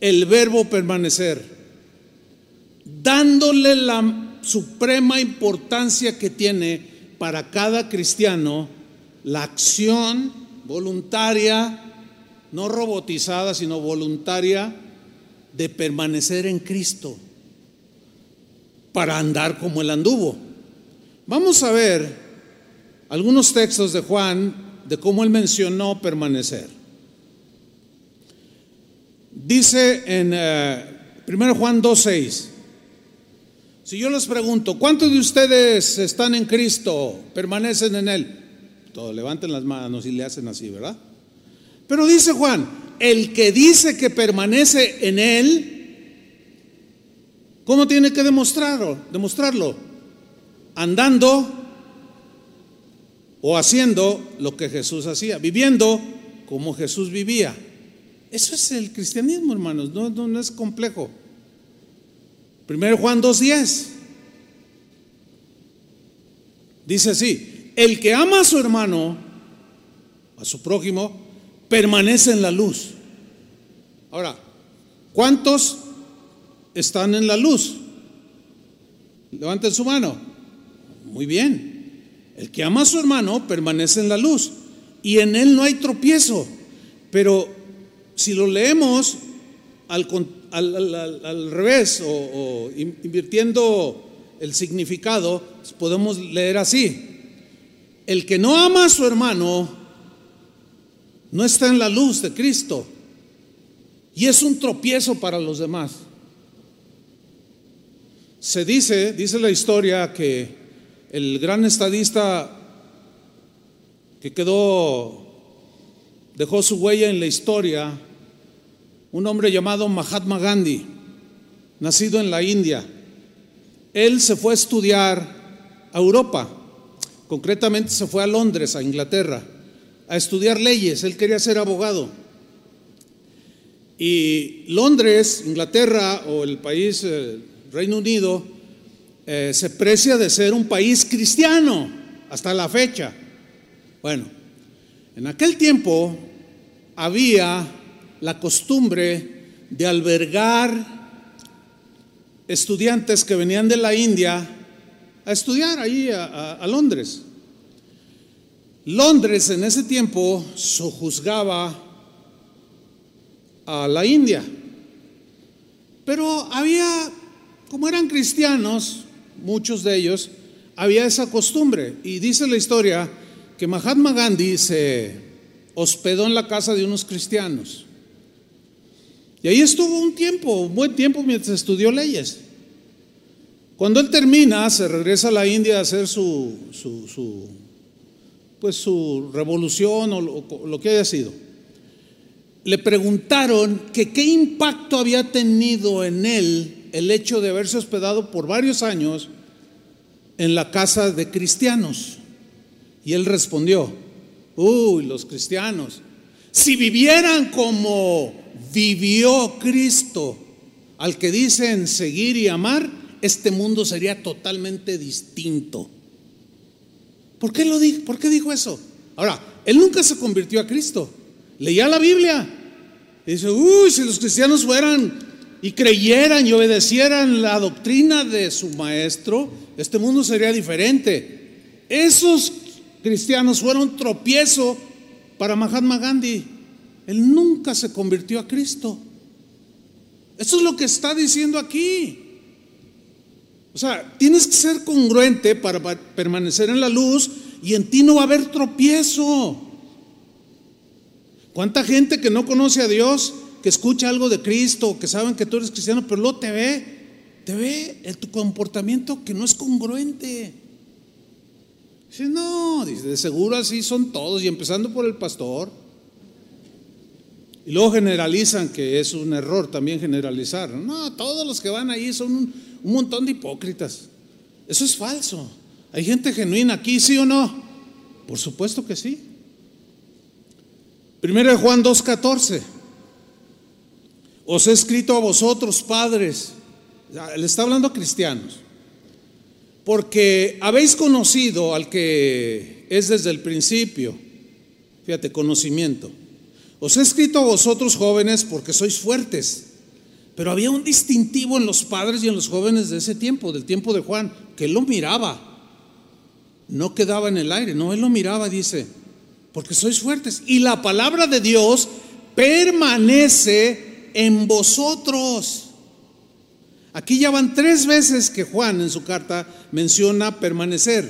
el verbo permanecer, dándole la suprema importancia que tiene para cada cristiano la acción voluntaria, no robotizada, sino voluntaria, de permanecer en Cristo para andar como él anduvo. Vamos a ver algunos textos de Juan de cómo él mencionó permanecer. Dice en 1 eh, Juan 2.6, si yo les pregunto, ¿cuántos de ustedes están en Cristo, permanecen en Él? Todos levanten las manos y le hacen así, ¿verdad? Pero dice Juan, el que dice que permanece en Él, ¿cómo tiene que demostrarlo? Demostrarlo andando o haciendo lo que Jesús hacía, viviendo como Jesús vivía. Eso es el cristianismo, hermanos, no, es complejo. Primero Juan 2.10 dice así, el que ama a su hermano, a su prójimo, permanece en la luz. Ahora, ¿cuántos están en la luz? Levanten su mano. Muy bien. El que ama a su hermano permanece en la luz y en él no hay tropiezo. Pero si lo leemos al, revés o, invirtiendo el significado, podemos leer así. El que no ama a su hermano no está en la luz de Cristo y es un tropiezo para los demás. Se dice, dice la historia que el gran estadista que quedó, dejó su huella en la historia, un hombre llamado Mahatma Gandhi, nacido en la India. Él se fue a estudiar a Europa, concretamente se fue a Londres, a Inglaterra, a estudiar leyes, él quería ser abogado. Y Londres, Inglaterra o el país eh, Reino Unido eh, se precia de ser un país cristiano hasta la fecha. Bueno, en aquel tiempo había la costumbre de albergar estudiantes que venían de la India a estudiar ahí a, Londres. Londres en ese tiempo sojuzgaba a la India, pero había, como eran cristianos, muchos de ellos, había esa costumbre. Y dice la historia que Mahatma Gandhi se hospedó en la casa de unos cristianos. Y ahí estuvo un tiempo, un buen tiempo mientras estudió leyes. Cuando él termina, se regresa a la India a hacer su, su, pues su revolución o lo, lo, que haya sido. Le preguntaron que qué impacto había tenido en él el hecho de haberse hospedado por varios años en la casa de cristianos. Y él respondió, uy, los cristianos, si vivieran como vivió Cristo, al que dicen seguir y amar, este mundo sería totalmente distinto. ¿Por qué lo dijo? ¿Por qué dijo eso? Ahora, él nunca se convirtió a Cristo. Leía la Biblia. Y dice, uy, si los cristianos fueran y creyeran y obedecieran la doctrina de su maestro, este mundo sería diferente. Esos cristianos fueron tropiezo para Mahatma Gandhi. Él nunca se convirtió a Cristo. Eso es lo que está diciendo aquí. O sea, tienes que ser congruente para permanecer en la luz y en ti no va a haber tropiezo. ¿Cuánta gente que no conoce a Dios, que escucha algo de Cristo, que saben que tú eres cristiano, pero luego te ve, te ve en tu comportamiento que no es congruente? Dice, no, de seguro así son todos, y empezando por el pastor. Y luego generalizan que es un error también generalizar. No, todos los que van ahí son un, un montón de hipócritas. Eso es falso. ¿Hay gente genuina aquí, sí o no? Por supuesto que sí. Primero de Juan 2.14. Os he escrito a vosotros, padres. Le está hablando a cristianos. Porque habéis conocido al que es desde el principio. Fíjate, conocimiento. Os he escrito a vosotros jóvenes porque sois fuertes pero había un distintivo en los padres y en los jóvenes de ese tiempo, del tiempo de Juan, que él lo miraba. No quedaba en el aire, no, él lo miraba, dice, porque sois fuertes. Y la palabra de Dios permanece en vosotros. Aquí ya van tres veces que Juan en su carta menciona permanecer.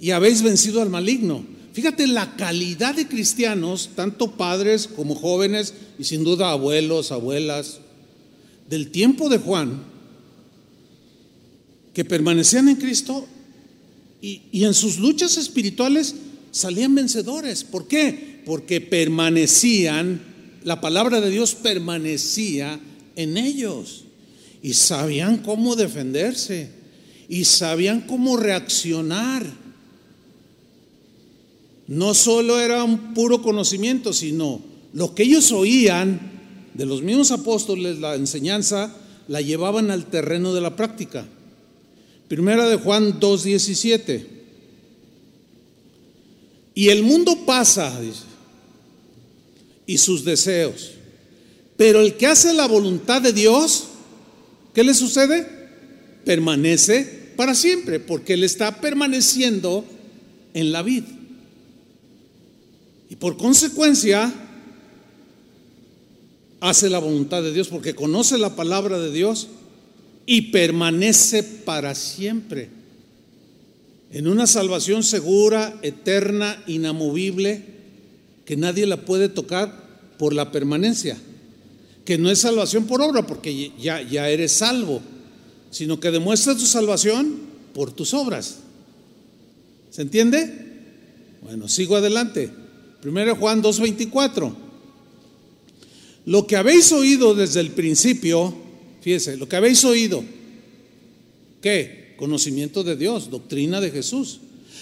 Y habéis vencido al maligno. Fíjate la calidad de cristianos, tanto padres como jóvenes y sin duda abuelos, abuelas, del tiempo de Juan, que permanecían en Cristo y, en sus luchas espirituales salían vencedores. ¿Por qué? Porque permanecían, la palabra de Dios permanecía en ellos y sabían cómo defenderse y sabían cómo reaccionar no solo era un puro conocimiento, sino lo que ellos oían de los mismos apóstoles, la enseñanza, la llevaban al terreno de la práctica. Primera de Juan 2.17. Y el mundo pasa, dice, y sus deseos. Pero el que hace la voluntad de Dios, ¿qué le sucede? Permanece para siempre, porque él está permaneciendo en la vida. Y por consecuencia, hace la voluntad de Dios porque conoce la palabra de Dios y permanece para siempre en una salvación segura, eterna, inamovible, que nadie la puede tocar por la permanencia, que no es salvación por obra porque ya, eres salvo, sino que demuestra tu salvación por tus obras. ¿Se entiende? Bueno, sigo adelante. 1 Juan 2.24. lo que habéis oído desde el principio, fíjese, lo que habéis oído, ¿qué? Conocimiento de Dios, doctrina de Jesús.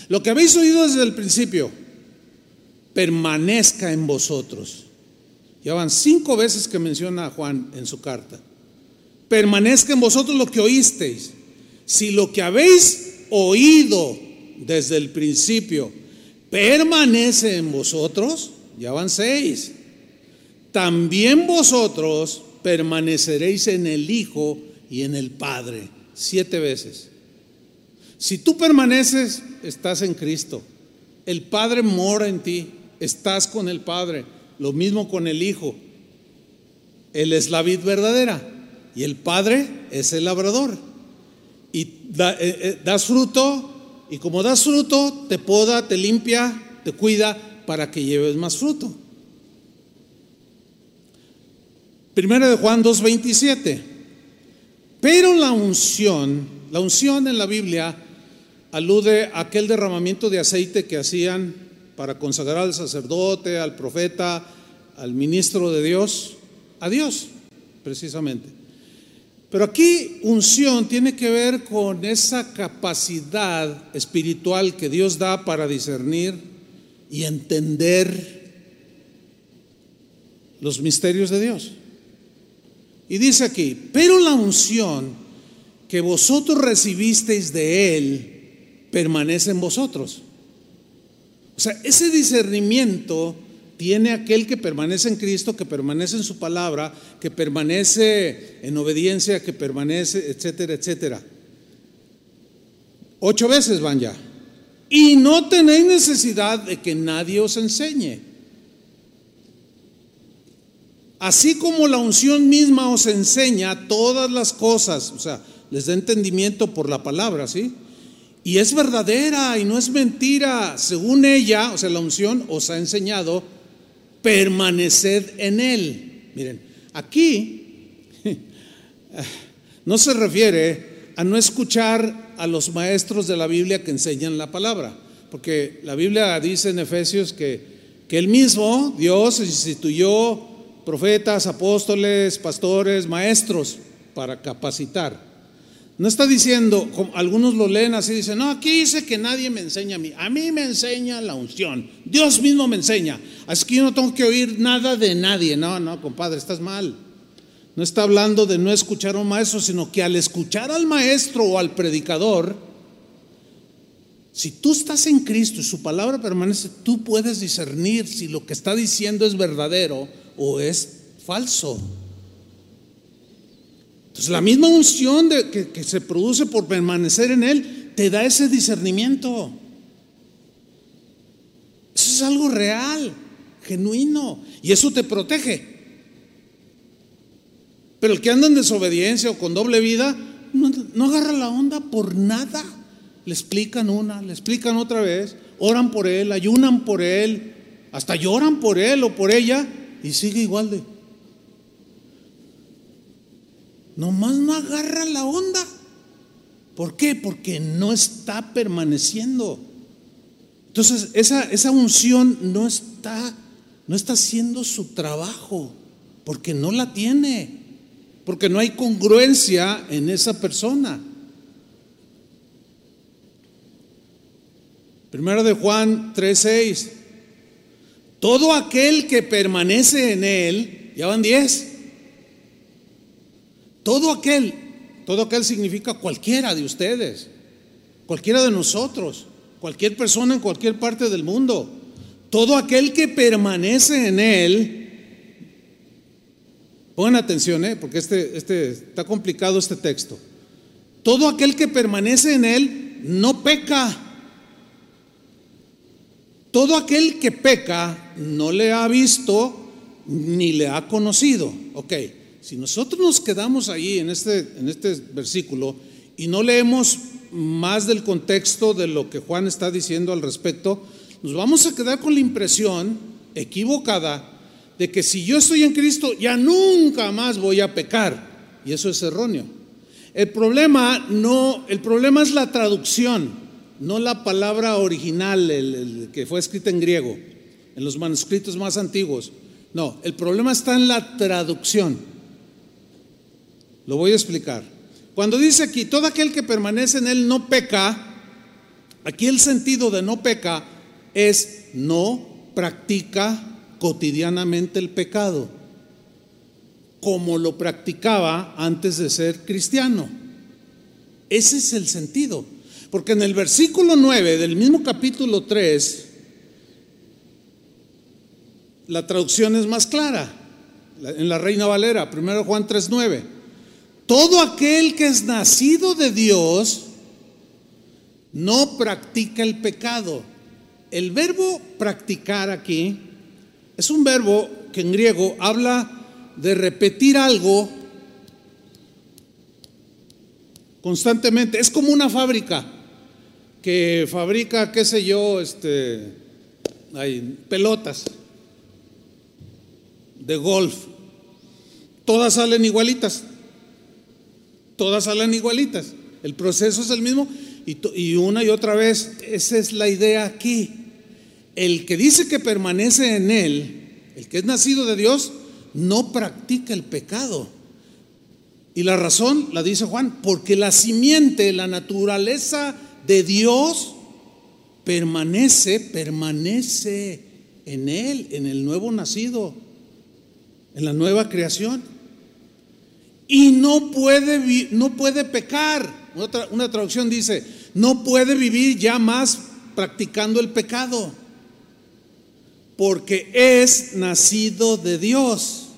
Lo que habéis oído desde el principio, permanezca en vosotros. Ya van cinco veces que menciona Juan en su carta. Permanezca en vosotros lo que oísteis. Si lo que habéis oído desde el principio permanece en vosotros, ya van seis. También vosotros permaneceréis en el Hijo y en el Padre. Siete veces. Si tú permaneces, estás en Cristo. El Padre mora en ti estás con el Padre. Lo mismo con el Hijo. Él es la vid verdadera y el Padre es el labrador. Y eh, eh, das fruto y como das fruto te poda, te limpia, te cuida para que lleves más fruto. Primera de Juan 2.27. Pero la unción, la unción en la Biblia alude a aquel derramamiento de aceite que hacían para consagrar al sacerdote, al profeta, al ministro de Dios, a Dios, precisamente. Pero aquí unción tiene que ver con esa capacidad espiritual que Dios da para discernir y entender los misterios de Dios. Y dice aquí, pero la unción que vosotros recibisteis de Él permanece en vosotros o sea, ese discernimiento tiene aquel que permanece en Cristo, que permanece en su palabra, que permanece en obediencia, que permanece, etcétera, etcétera. Ocho veces van ya. Y no tenéis necesidad de que nadie os enseñe. Así como la unción misma os enseña todas las cosas, o sea, les da entendimiento por la palabra, ¿sí? Y es verdadera y no es mentira. Según ella, o sea, la unción os ha enseñado, permaneced en él. Miren, aquí (laughs) no se refiere a no escuchar a los maestros de la Biblia que enseñan la palabra, porque la Biblia dice en Efesios que, que él mismo, Dios, instituyó profetas, apóstoles, pastores, maestros para capacitar. No está diciendo, como algunos lo leen así, dicen, no, aquí dice que nadie me enseña a mí. A mí me enseña la unción. Dios mismo me enseña. Así que yo no tengo que oír nada de nadie. No, no, compadre, estás mal. No está hablando de no escuchar a un maestro, sino que al escuchar al maestro o al predicador, si tú estás en Cristo y su palabra permanece, tú puedes discernir si lo que está diciendo es verdadero o es falso. La misma unción que, se produce por permanecer en Él te da ese discernimiento. Eso es algo real, genuino, y eso te protege. Pero el que anda en desobediencia o con doble vida, no, no, agarra la onda por nada. Le explican una, le explican otra vez, oran por él, ayunan por él, hasta lloran por él o por ella, y sigue igual de, nomás no agarra la onda. ¿Por qué? Porque no está permaneciendo. Entonces, esa, esa unción no está, no está haciendo su trabajo, porque no la tiene, porque no hay congruencia en esa persona. Primero de Juan 3:6. Todo aquel que permanece en él, ya van 10, todo aquel, todo aquel significa cualquiera de ustedes, cualquiera de nosotros, cualquier persona en cualquier parte del mundo. Todo aquel que permanece en él, pongan atención, ¿eh? porque este, este, está complicado este texto. Todo aquel que permanece en él no peca. Todo aquel que peca no le ha visto ni le ha conocido. Ok. Si nosotros nos quedamos ahí en este, en este versículo y no leemos más del contexto de lo que Juan está diciendo al respecto, nos vamos a quedar con la impresión equivocada de que si yo estoy en Cristo ya nunca más voy a pecar. Y eso es erróneo. El problema no, el problema es la traducción, no la palabra original, que fue escrita en griego, en los manuscritos más antiguos. No, el problema está en la traducción. Lo voy a explicar. Cuando dice aquí, todo aquel que permanece en él no peca, aquí el sentido de no peca es no practica cotidianamente el pecado, como lo practicaba antes de ser cristiano. Ese es el sentido. Porque en el versículo 9 del mismo capítulo 3, la traducción es más clara. En la Reina Valera, 1 Juan 3:9. Todo aquel que es nacido de Dios no practica el pecado. El verbo practicar aquí es un verbo que en griego habla de repetir algo constantemente. Es como una fábrica que fabrica, qué sé yo, este, hay pelotas de golf. Todas salen igualitas. Todas salen igualitas. El proceso es el mismo y, y una y otra vez, esa es la idea aquí. El que dice que permanece en él, el que es nacido de Dios, no practica el pecado. Y la razón, la dice Juan, porque la simiente, la naturaleza de Dios permanece, permanece en él, en el nuevo nacido, en la nueva creación. Y no puede, no puede pecar. Otra, una traducción dice, no puede vivir ya más practicando el pecado, porque es nacido de Dios.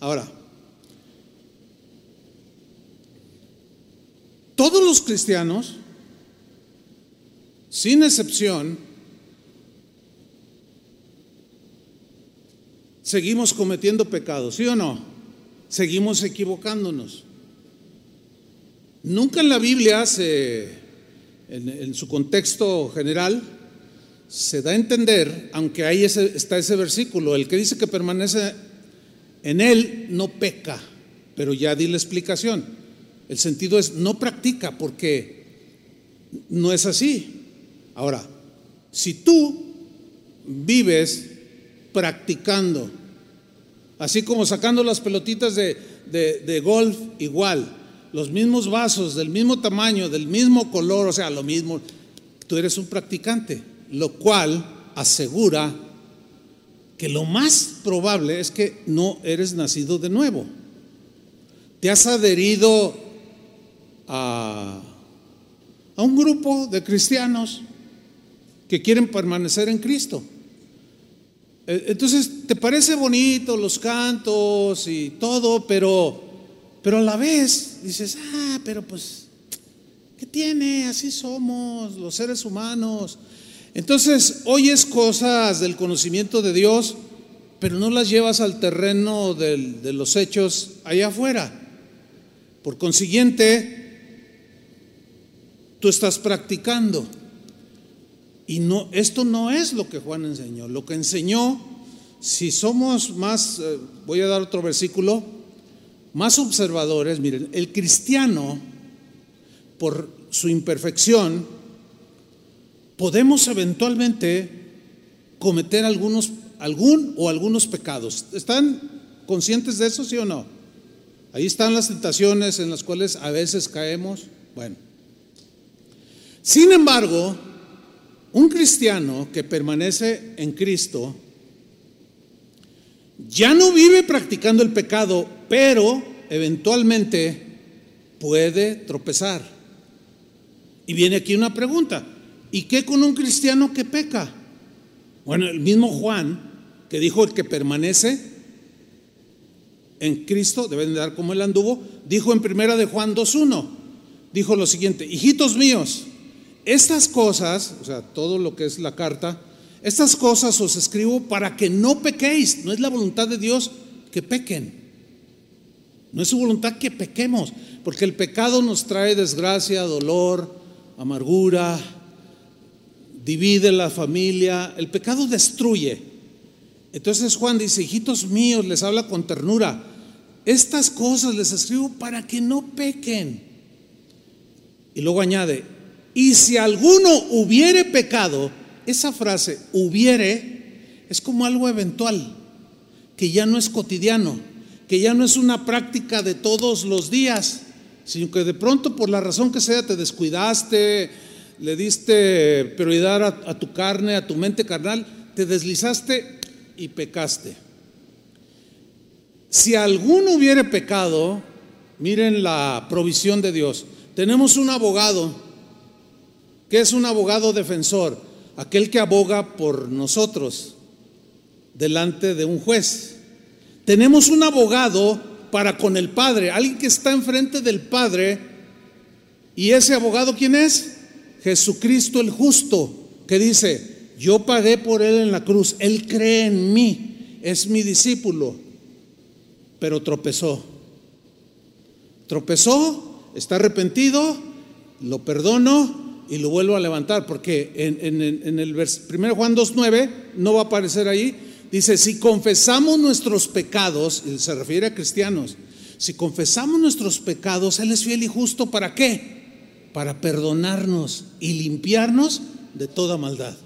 Ahora, todos los cristianos, sin excepción, seguimos cometiendo pecados, ¿sí o no? Seguimos equivocándonos. Nunca en la Biblia se, en, su contexto general, se da a entender, aunque ahí está ese versículo, el que dice que permanece en él no peca, pero ya di la explicación. El sentido es no practica porque no es así. Ahora, si tú vives practicando, así como sacando las pelotitas de, de, golf igual, los mismos vasos, del mismo tamaño, del mismo color, o sea, lo mismo, tú eres un practicante, lo cual asegura que lo más probable es que no eres nacido de nuevo. Te has adherido a, un grupo de cristianos que quieren permanecer en Cristo. E, entonces, te parece bonito los cantos y todo, pero, pero a la vez dices, ah, pero pues, ¿qué tiene? Así somos los seres humanos. Entonces, oyes cosas del conocimiento de Dios, pero no las llevas al terreno de los hechos allá afuera. Por consiguiente, tú estás practicando. Y no, esto no es lo que Juan enseñó. Lo que enseñó, si somos más, eh, voy a dar otro versículo, más observadores, miren, el cristiano, por su imperfección, podemos eventualmente cometer algunos, algún o algunos pecados. ¿Están conscientes de eso, sí o no? Ahí están las tentaciones en las cuales a veces caemos. Bueno, sin embargo, un cristiano que permanece en Cristo ya no vive practicando el pecado, pero eventualmente puede tropezar. Y viene aquí una pregunta, ¿y qué con un cristiano que peca? Bueno, el mismo Juan, que dijo el que permanece en Cristo, deben de dar como él anduvo, dijo en primera de Juan 2.1, dijo lo siguiente, hijitos míos, estas cosas, o sea, todo lo que es la carta, estas cosas os escribo para que no pequéis. No es la voluntad de Dios que pequen. No es su voluntad que pequemos, porque el pecado nos trae desgracia, dolor, amargura, divide la familia. El pecado destruye. Entonces Juan dice, hijitos míos, les habla con ternura. Estas cosas les escribo para que no pequen. Y luego añade, y si alguno hubiere pecado, esa frase hubiere es como algo eventual. que ya no es cotidiano, que ya no es una práctica de todos los días, sino que de pronto por la razón que sea te descuidaste, le diste prioridad a, a tu carne, a tu mente carnal, te deslizaste y pecaste. Si alguno hubiere pecado, miren la provisión de Dios. Tenemos un abogado, que es un abogado defensor, aquel que aboga por nosotros delante de un juez. Tenemos un abogado para con el Padre, alguien que está enfrente del Padre. ¿Y ese abogado quién es? Jesucristo el justo, que dice, yo pagué por él en la cruz, él cree en mí, es mi discípulo, pero tropezó. Tropezó, está arrepentido, lo perdono y lo vuelvo a levantar, porque en, el 1 Juan 2.9 no va a aparecer ahí, dice, si confesamos nuestros pecados, y se refiere a cristianos, si confesamos nuestros pecados, Él es fiel y justo, ¿para qué? Para perdonarnos y limpiarnos de toda maldad.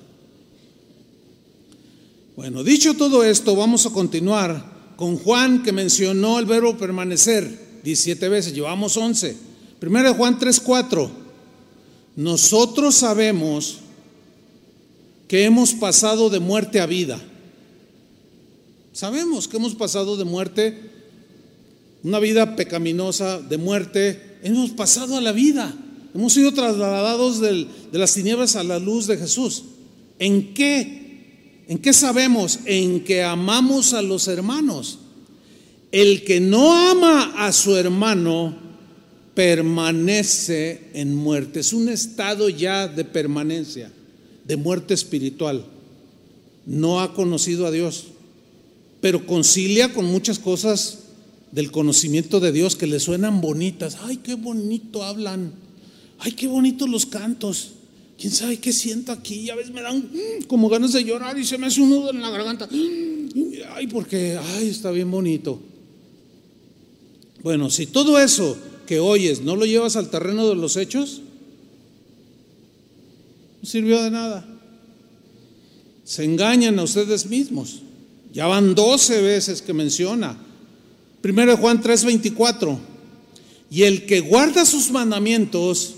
Bueno, dicho todo esto, vamos a continuar con Juan que mencionó el verbo permanecer 17 veces, llevamos 11. Primero Juan 3:4. Nosotros sabemos que hemos pasado de muerte a vida. Sabemos que hemos pasado de muerte, una vida pecaminosa, de muerte, hemos pasado a la vida. Hemos sido trasladados de las tinieblas a la luz de Jesús. ¿En qué ¿En qué sabemos? En que amamos a los hermanos. El que no ama a su hermano permanece en muerte. Es un estado ya de permanencia, de muerte espiritual. No ha conocido a Dios, pero concilia con muchas cosas del conocimiento de Dios que le suenan bonitas. Ay, qué bonito hablan. Ay, qué bonitos los cantos. ¿Quién sabe qué siento aquí? A veces me dan mm, como ganas de llorar y se me hace un nudo en la garganta. Ay, porque, ay, está bien bonito. Bueno, si todo eso que oyes no lo llevas al terreno de los hechos, no sirvió de nada. Se engañan a ustedes mismos. Ya van 12 veces que menciona. Primero Juan 3:24. Y el que guarda sus mandamientos,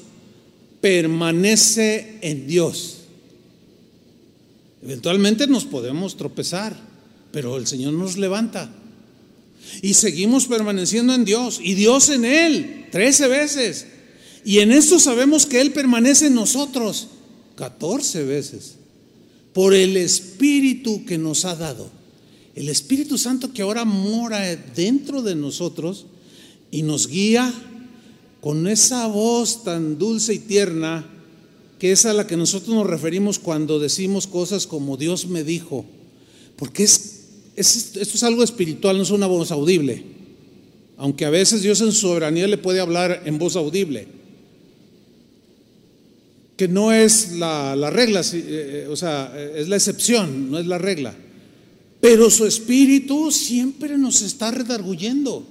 permanece en Dios. Eventualmente nos podemos tropezar, pero el Señor nos levanta. Y seguimos permaneciendo en Dios y Dios en Él, trece veces. Y en esto sabemos que Él permanece en nosotros, catorce veces, por el Espíritu que nos ha dado. El Espíritu Santo que ahora mora dentro de nosotros y nos guía con esa voz tan dulce y tierna, que es a la que nosotros nos referimos cuando decimos cosas como Dios me dijo, porque es, esto es algo espiritual, no es una voz audible, aunque a veces Dios en su soberanía le puede hablar en voz audible, que no es la, regla, eh, eh, o sea, es la excepción, no es la regla, pero su espíritu siempre nos está redarguyendo,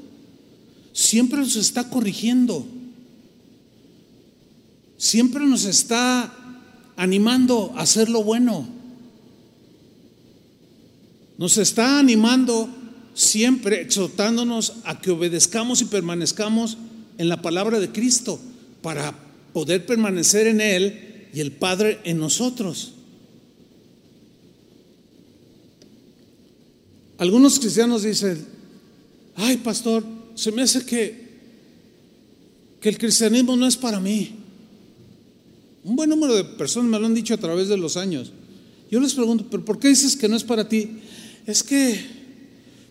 siempre nos está corrigiendo siempre nos está animando a hacer lo bueno. Nos está animando siempre, exhortándonos a que obedezcamos y permanezcamos en la palabra de Cristo para poder permanecer en Él y el Padre en nosotros. Algunos cristianos dicen, ay pastor, se me hace que, que el cristianismo no es para mí. Un buen número de personas me lo han dicho a través de los años. Yo les pregunto, ¿pero por qué dices que no es para ti? Es que,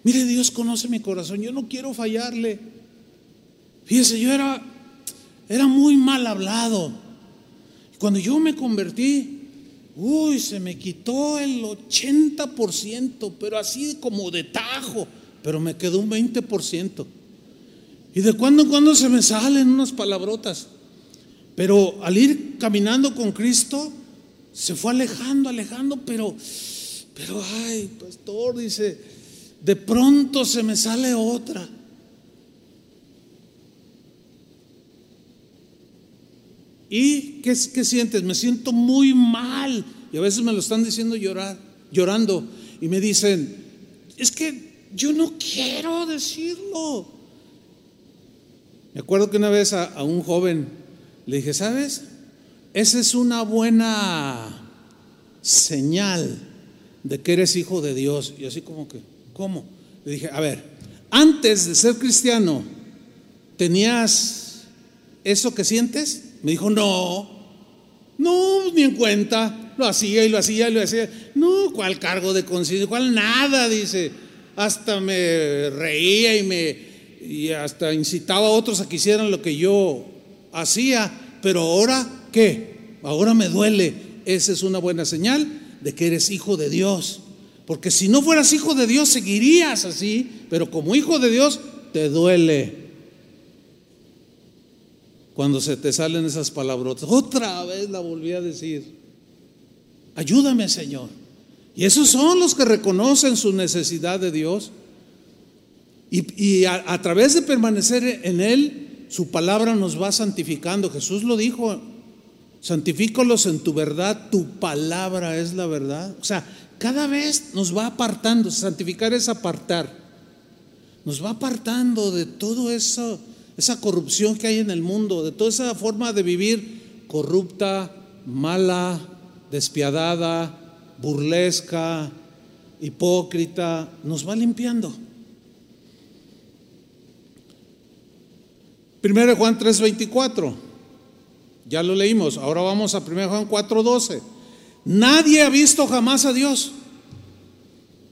mire, Dios conoce mi corazón, yo no quiero fallarle. Fíjese, yo era, era muy mal hablado. Cuando yo me convertí, uy, se me quitó el 80%, pero así como de tajo, pero me quedó un 20%. Y de cuando en cuando se me salen unas palabrotas. Pero al ir caminando con Cristo, se fue alejando, alejando, pero, pero, ay, pastor, dice, de pronto se me sale otra. ¿Y qué, qué sientes? Me siento muy mal. Y a veces me lo están diciendo llorar, llorando. Y me dicen, es que yo no quiero decirlo. Me acuerdo que una vez a, a un joven le dije, ¿sabes? Esa es una buena señal de que eres hijo de Dios. Y así como que, ¿cómo? Le dije, a ver, antes de ser cristiano, ¿tenías eso que sientes? Me dijo, no, no, ni en cuenta. Lo hacía y lo hacía y lo hacía. No, ¿cuál cargo de conciencia? ¿Cuál nada? Dice, hasta me reía y me y hasta incitaba a otros a que hicieran lo que yo hacía. Pero ahora, ¿qué? Ahora me duele. Esa es una buena señal de que eres hijo de Dios. Porque si no fueras hijo de Dios, seguirías así. Pero como hijo de Dios, te duele. Cuando se te salen esas palabrotas. Otra vez la volví a decir. Ayúdame, Señor. Y esos son los que reconocen su necesidad de Dios. Y, a, a través de permanecer en Él, su palabra nos va santificando. Jesús lo dijo, santifícolos en tu verdad, tu palabra es la verdad. O sea, cada vez nos va apartando, santificar es apartar. Nos va apartando de todo eso, esa corrupción que hay en el mundo, de toda esa forma de vivir corrupta, mala, despiadada, burlesca, hipócrita, nos va limpiando. Primero Juan 3:24, ya lo leímos, ahora vamos a 1 Juan 4:12. Nadie ha visto jamás a Dios.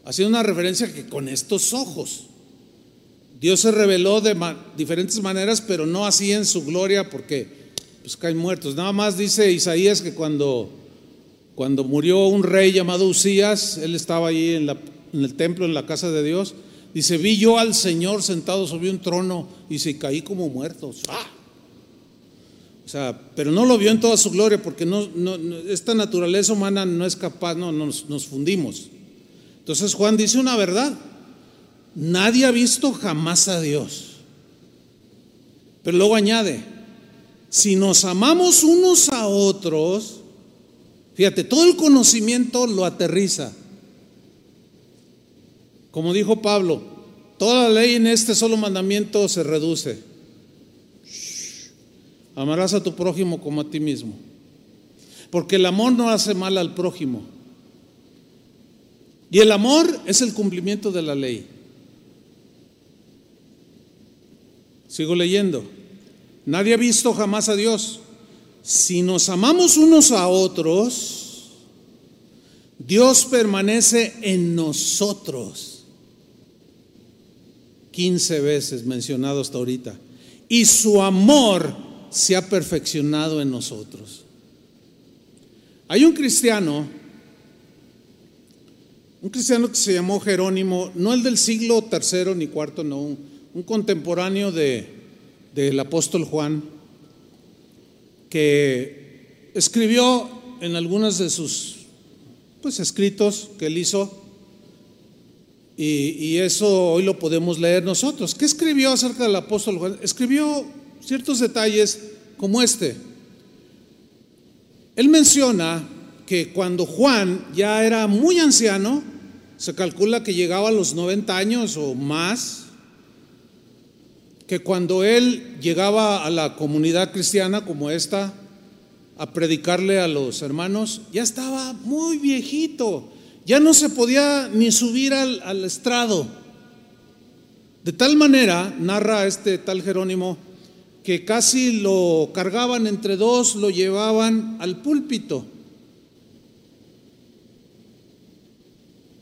Haciendo una referencia que con estos ojos. Dios se reveló de diferentes maneras, pero no así en su gloria porque pues caen muertos. Nada más dice Isaías que cuando, cuando murió un rey llamado Usías, él estaba ahí en, en el templo, en la casa de Dios, Dice, vi yo al Señor sentado sobre un trono y se caí como muerto. ¡Ah! Sea, pero no lo vio en toda su gloria porque no, esta naturaleza humana no es capaz, no, nos, nos fundimos. Entonces Juan dice una verdad. Nadie ha visto jamás a Dios. Pero luego añade, si nos amamos unos a otros, fíjate, todo el conocimiento lo aterriza. Como dijo Pablo, toda la ley en este solo mandamiento se reduce. Amarás a tu prójimo como a ti mismo. Porque el amor no hace mal al prójimo. Y el amor es el cumplimiento de la ley. Sigo leyendo. Nadie ha visto jamás a Dios. Si nos amamos unos a otros, Dios permanece en nosotros 15 veces mencionado hasta ahorita. Y su amor se ha perfeccionado en nosotros. Hay un cristiano, un cristiano que se llamó Jerónimo, no el del siglo tercero ni cuarto, no, un, contemporáneo de, del apóstol Juan, que escribió en algunos de sus pues, escritos que él hizo, y, eso hoy lo podemos leer nosotros. ¿Qué escribió acerca del apóstol Juan? Escribió ciertos detalles como este. Él menciona que cuando Juan ya era muy anciano, se calcula que llegaba a los 90 años o más, que cuando él llegaba a la comunidad cristiana como esta, a predicarle a los hermanos, ya estaba muy viejito, ya no se podía ni subir al, estrado. De tal manera, narra este tal Jerónimo, que casi lo cargaban entre dos, lo llevaban al púlpito.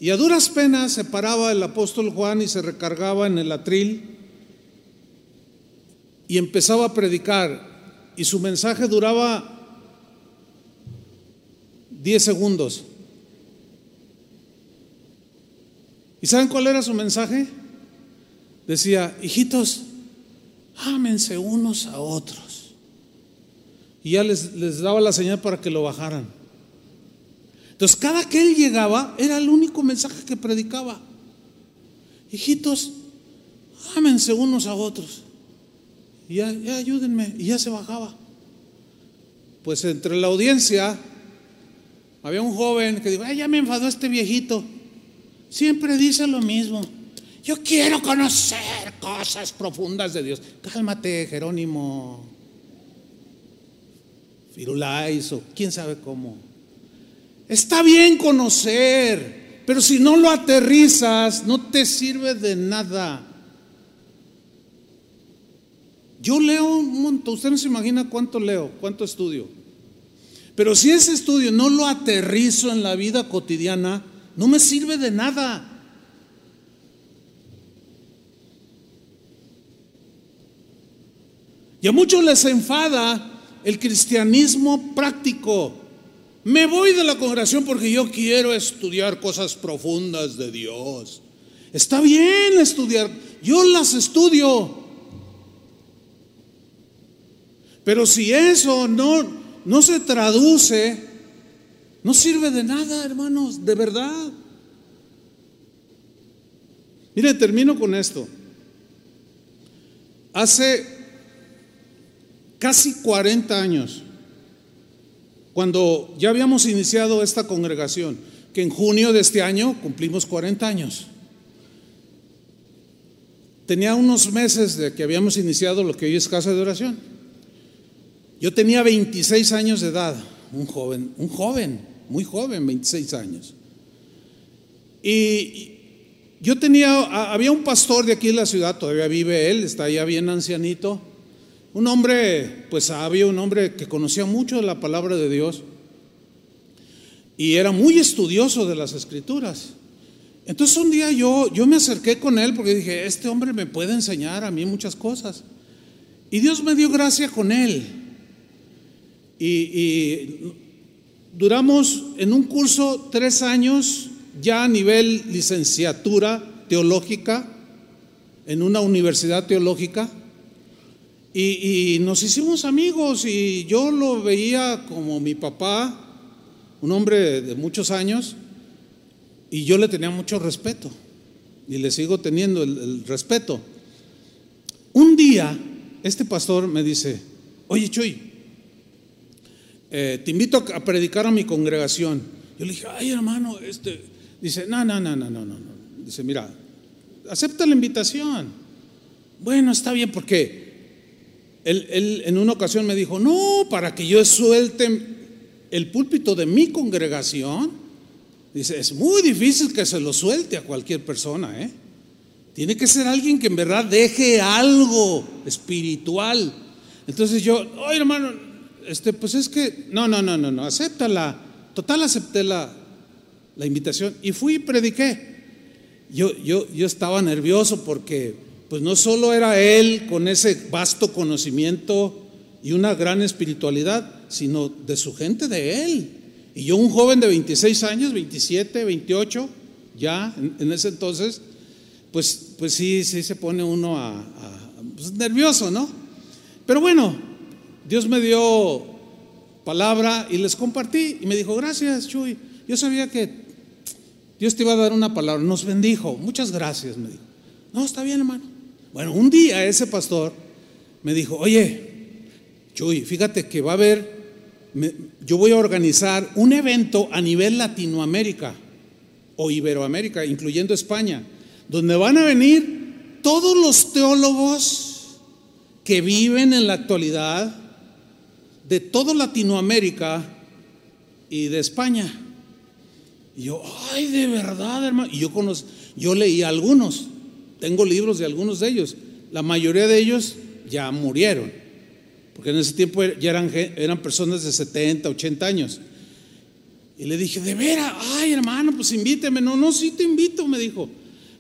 Y a duras penas se paraba el apóstol Juan y se recargaba en el atril y empezaba a predicar. Y su mensaje duraba 10 segundos. ¿Y saben cuál era su mensaje? Decía, hijitos, ámense unos a otros. Y ya les, les daba la señal para que lo bajaran. Entonces, cada que él llegaba, era el único mensaje que predicaba. Hijitos, ámense unos a otros. Y ya, ya ayúdenme. Y ya se bajaba. Pues entre la audiencia había un joven que dijo, Ay, ya me enfadó este viejito. Siempre dice lo mismo. Yo quiero conocer cosas profundas de Dios. Cálmate, Jerónimo. Firulais o quién sabe cómo. Está bien conocer, pero si no lo aterrizas, no te sirve de nada. Yo leo un montón, usted no se imagina cuánto leo, cuánto estudio. Pero si ese estudio no lo aterrizo en la vida cotidiana, no me sirve de nada. Y a muchos les enfada el cristianismo práctico. Me voy de la congregación porque yo quiero estudiar cosas profundas de Dios. Está bien estudiar, yo las estudio. Pero si eso no, no se traduce, no sirve de nada, hermanos, de verdad. Mire, termino con esto. Hace casi 40 años, cuando ya habíamos iniciado esta congregación, que en junio de este año cumplimos 40 años. Tenía unos meses de que habíamos iniciado lo que hoy es casa de oración. Yo tenía 26 años de edad, un joven, un joven, muy joven, 26 años. Y yo tenía, había un pastor de aquí en la ciudad, todavía vive él, está ya bien ancianito, un hombre, pues sabio, un hombre que conocía mucho la palabra de Dios y era muy estudioso de las escrituras. Entonces un día yo, yo me acerqué con él porque dije, este hombre me puede enseñar a mí muchas cosas. Y Dios me dio gracia con él. Y duramos en un curso tres años ya a nivel licenciatura teológica en una universidad teológica. Y, nos hicimos amigos y yo lo veía como mi papá, un hombre de muchos años, y yo le tenía mucho respeto y le sigo teniendo el, respeto. Un día, este pastor me dice, oye Chuy, eh, te invito a predicar a mi congregación. Yo le dije, ay hermano, este, dice, no, no, no, no, no, no. Dice, mira, acepta la invitación. Bueno, está bien, porque él, en una ocasión me dijo, no, para que yo suelte el púlpito de mi congregación, dice, es muy difícil que se lo suelte a cualquier persona, ¿eh? Tiene que ser alguien que en verdad deje algo espiritual. Entonces yo, oye hermano, este, pues es que, no, no, no, no, no, acéptala. Total, acepté la, la invitación y fui y prediqué. Yo, yo, yo estaba nervioso porque pues no solo era él con ese vasto conocimiento y una gran espiritualidad, sino de su gente de él. Y yo, un joven de 26 años, 27, 28, ya en, ese entonces, pues, pues sí, sí se pone uno a, pues nervioso, ¿no? Pero bueno, Dios me dio palabra y les compartí y me dijo, gracias, Chuy. Yo sabía que Dios te iba a dar una palabra, nos bendijo, muchas gracias, me dijo. No, está bien, hermano. Bueno, un día ese pastor me dijo, oye, Chuy, fíjate que va a haber, yo voy a organizar un evento a nivel Latinoamérica o Iberoamérica, incluyendo España, donde van a venir todos los teólogos que viven en la actualidad de toda Latinoamérica y de España. Y yo, ay, de verdad, hermano. Y yo, yo leí algunos. Tengo libros de algunos de ellos. La mayoría de ellos ya murieron, porque en ese tiempo ya eran, eran personas de 70, 80 años. Y le dije, de veras, ay hermano, pues invíteme. No, no, sí te invito, me dijo.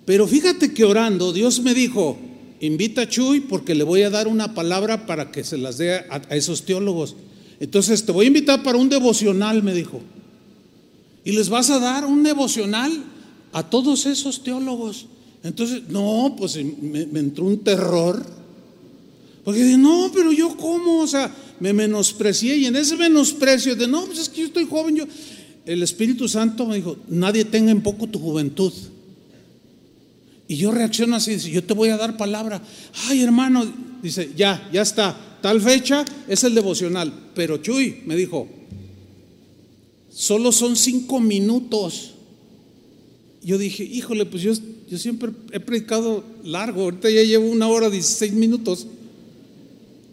Pero fíjate que orando, Dios me dijo, invita a Chuy porque le voy a dar una palabra para que se las dé a esos teólogos. Entonces te voy a invitar para un devocional, me dijo. Y les vas a dar un devocional a todos esos teólogos. Entonces, no, pues me, entró un terror. Porque dije, no, pero yo cómo, o sea, me menosprecié y en ese menosprecio de, no, pues es que yo estoy joven, yo, el Espíritu Santo me dijo, nadie tenga en poco tu juventud. Y yo reacciono así, dice, yo te voy a dar palabra. Ay, hermano, dice, ya, ya está. Tal fecha es el devocional. Pero Chuy me dijo, solo son cinco minutos. Yo dije, híjole, pues yo Yo siempre he predicado largo, ahorita ya llevo una hora 16 minutos.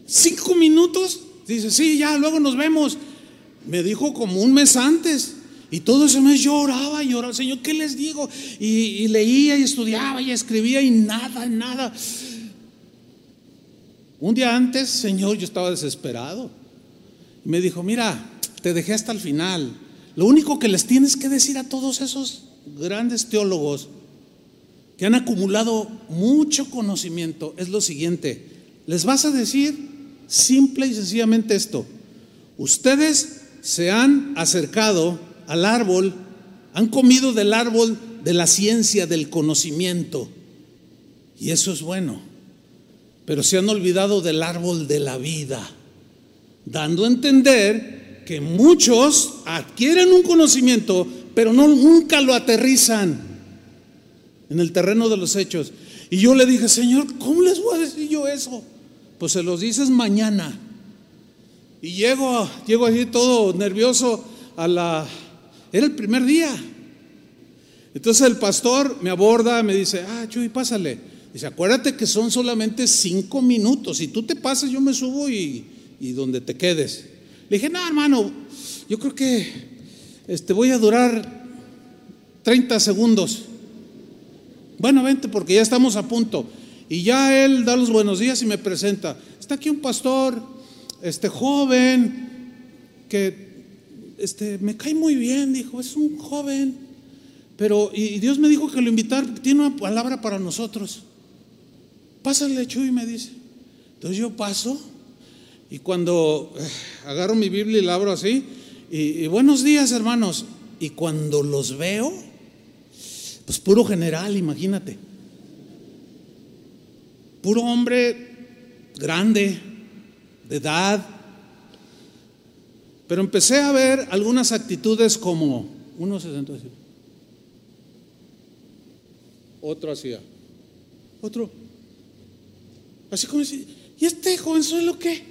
¿Cinco minutos? Dice, sí, ya, luego nos vemos. Me dijo como un mes antes. Y todo ese mes yo oraba y oraba, Señor, ¿qué les digo? Y, y leía y estudiaba y escribía y nada, nada. Un día antes, Señor, yo estaba desesperado. Y me dijo, mira, te dejé hasta el final. Lo único que les tienes que decir a todos esos grandes teólogos que han acumulado mucho conocimiento es lo siguiente. Les vas a decir simple y sencillamente esto. Ustedes se han acercado al árbol, han comido del árbol de la ciencia, del conocimiento. Y eso es bueno. Pero se han olvidado del árbol de la vida, dando a entender que muchos adquieren un conocimiento, pero no, nunca lo aterrizan en el terreno de los hechos. Y yo le dije, Señor, ¿cómo les voy a decir yo eso? Pues se los dices mañana. Y llego, llego así todo nervioso a la... Era el primer día. Entonces el pastor me aborda, me dice, ah, Chuy, pásale. Dice, acuérdate que son solamente cinco minutos. Si tú te pasas, yo me subo y, y donde te quedes. Le dije, no, hermano, yo creo que este, voy a durar 30 segundos. Bueno, vente porque ya estamos a punto. Y ya él da los buenos días y me presenta. Está aquí un pastor, este joven, que este, me cae muy bien, dijo, es un joven. Pero, y Dios me dijo que lo invitar, tiene una palabra para nosotros. Pásale, Chuy, me dice. Entonces yo paso y cuando eh, agarro mi Biblia y la abro así, y buenos días, hermanos. Y cuando los veo, pues puro general, imagínate puro hombre grande, de edad. Pero empecé a ver algunas actitudes como uno se sentó así, otro hacía, otro, así como decir, ¿y este jovenzuelo qué?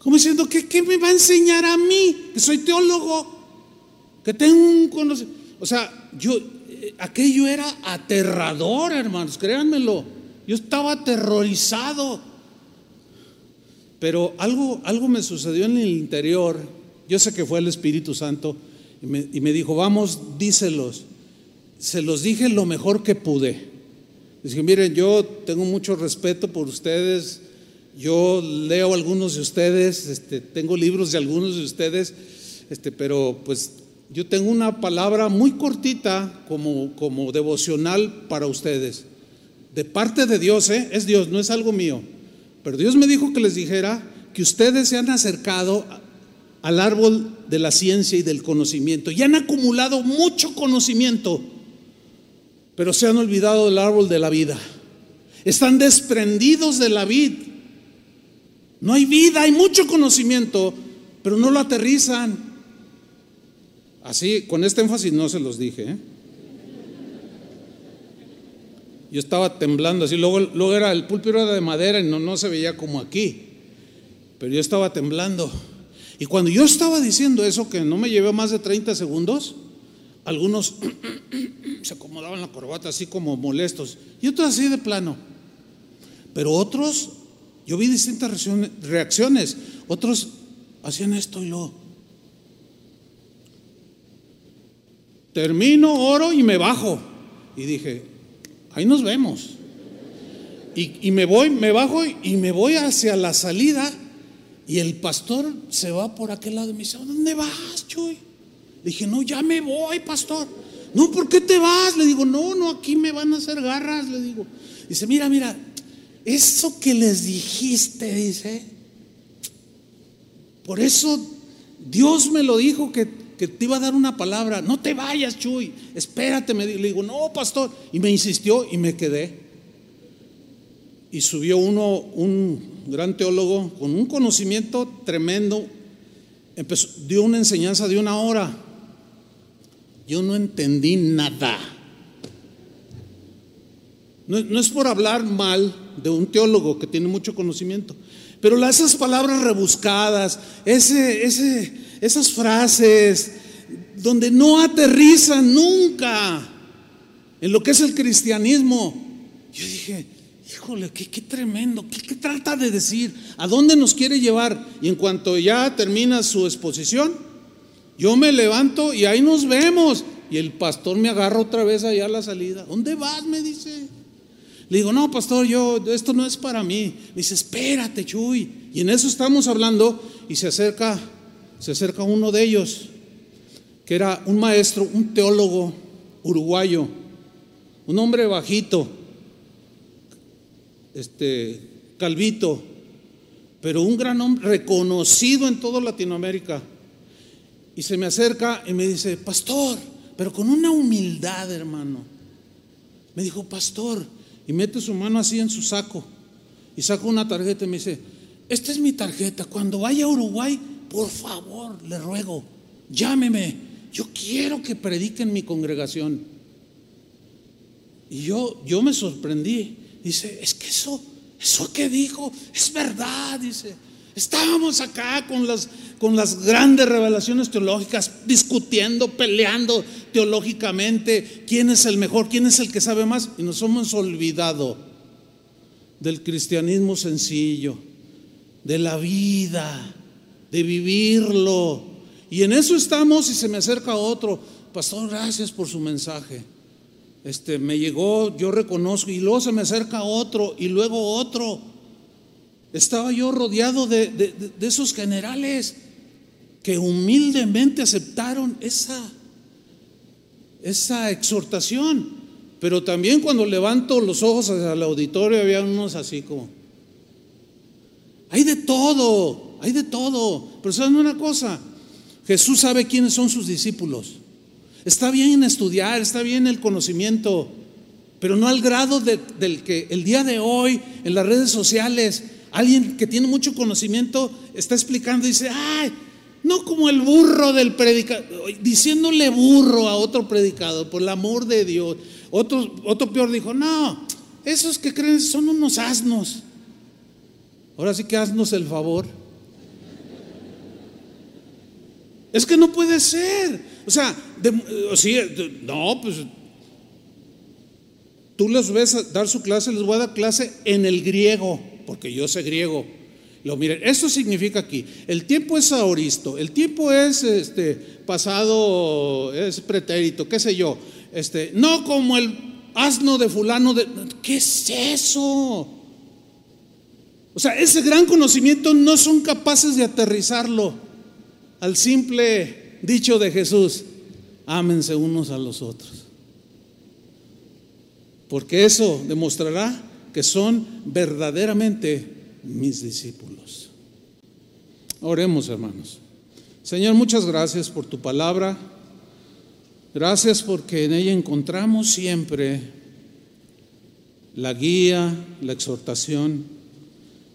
Como diciendo, ¿qué, ¿qué me va a enseñar a mí? Que soy teólogo, que tengo un conocimiento. O sea, yo, aquello era aterrador, hermanos, créanmelo. Yo estaba aterrorizado. Pero algo, algo me sucedió en el interior. Yo sé que fue el Espíritu Santo y me, dijo, vamos, díselos. Se los dije lo mejor que pude. Dije, miren, yo tengo mucho respeto por ustedes. Yo leo algunos de ustedes, este, tengo libros de algunos de ustedes, este, pero pues yo tengo una palabra muy cortita como, como devocional para ustedes de parte de Dios, ¿eh? es Dios, no es algo mío. Pero Dios me dijo que les dijera que ustedes se han acercado al árbol de la ciencia y del conocimiento y han acumulado mucho conocimiento, pero se han olvidado del árbol de la vida. Están desprendidos de la vid. No hay vida, hay mucho conocimiento, pero no lo aterrizan. Así, con este énfasis no se los dije. ¿eh? Yo estaba temblando así, luego, luego era el púlpito de madera y no, no se veía como aquí, pero yo estaba temblando. Y cuando yo estaba diciendo eso, que no me llevé más de 30 segundos, algunos (clears throat) se acomodaban la corbata así como molestos, y otros así de plano. Pero otros, yo vi distintas reacciones, otros hacían esto y lo. Termino, oro y me bajo. Y dije, ahí nos vemos. Y, me voy, me bajo y me voy hacia la salida y el pastor se va por aquel lado y me dice, ¿dónde vas, Chuy? Dije, no, ya me voy, pastor. No, ¿por qué te vas? Le digo, no, no, aquí me van a hacer garras, le digo. Dice, mira, mira, eso que les dijiste, dice, por eso Dios me lo dijo que que te iba a dar una palabra, no te vayas, Chuy, espérate, me le digo, no, pastor, y me insistió y me quedé. Y subió uno, un gran teólogo, con un conocimiento tremendo, empezó, dio una enseñanza de una hora. Yo no entendí nada. No, no, es por hablar mal de un teólogo que tiene mucho conocimiento, pero esas palabras rebuscadas, ese, ese, esas frases donde no aterrizan nunca. en lo que es el cristianismo. Yo dije, híjole, qué, qué tremendo, ¿Qué, ¿qué, trata de decir? ¿A dónde nos quiere llevar? Y en cuanto ya termina su exposición, yo me levanto y ahí nos vemos. Y el pastor me agarra otra vez allá a la salida. ¿Dónde vas? Me dice. Le digo, no, pastor, yo, esto no es para mí. Me dice, espérate, Chuy. Y en eso estamos hablando y se acerca, se acerca uno de ellos, que era un maestro, un teólogo uruguayo, un hombre bajito, este, calvito, pero un gran hombre reconocido en toda Latinoamérica. Y se me acerca y me dice, pastor, pero con una humildad, hermano. Me dijo, pastor, y mete su mano así en su saco y saca una tarjeta y me dice, esta es mi tarjeta, cuando vaya a Uruguay, por favor, le ruego, llámeme, yo quiero que predique en mi congregación. Y yo, yo me sorprendí, dice, es que eso, eso que dijo, es verdad, dice. Estábamos acá con las, con las grandes revelaciones teológicas, discutiendo, peleando teológicamente quién es el mejor, quién es el que sabe más, y nos hemos olvidado del cristianismo sencillo, de la vida, de vivirlo. Y en eso estamos y se me acerca otro, pastor, gracias por su mensaje. Este me llegó, yo reconozco, y luego se me acerca otro, y luego otro. Estaba yo rodeado de, esos generales que humildemente aceptaron esa, esa exhortación. Pero también cuando levanto los ojos hacia el auditorio había unos así como, hay de todo, hay de todo. Pero saben una cosa, Jesús sabe quiénes son sus discípulos. Está bien estudiar, está bien el conocimiento, pero no al grado del que el día de hoy en las redes sociales Alguien que tiene mucho conocimiento está explicando y dice, ay, no como el burro del predicador, diciéndole burro a otro predicador, por el amor de Dios. Otro, otro peor dijo, no, esos que creen son unos asnos. Ahora sí que haznos el favor. Es que no puede ser. O sea, no, pues tú les ves dar su clase, les voy a dar clase en el griego porque yo sé griego. Lo miren, esto significa aquí, el tiempo es aoristo, el tiempo es este pasado, es pretérito, qué sé yo. Este, no como el asno de fulano de ¿qué es eso? O sea, ese gran conocimiento no son capaces de aterrizarlo al simple dicho de Jesús, ámense unos a los otros. Porque eso demostrará que son verdaderamente mis discípulos. Oremos, hermanos. Señor, muchas gracias por tu palabra. Gracias porque en ella encontramos siempre la guía, la exhortación.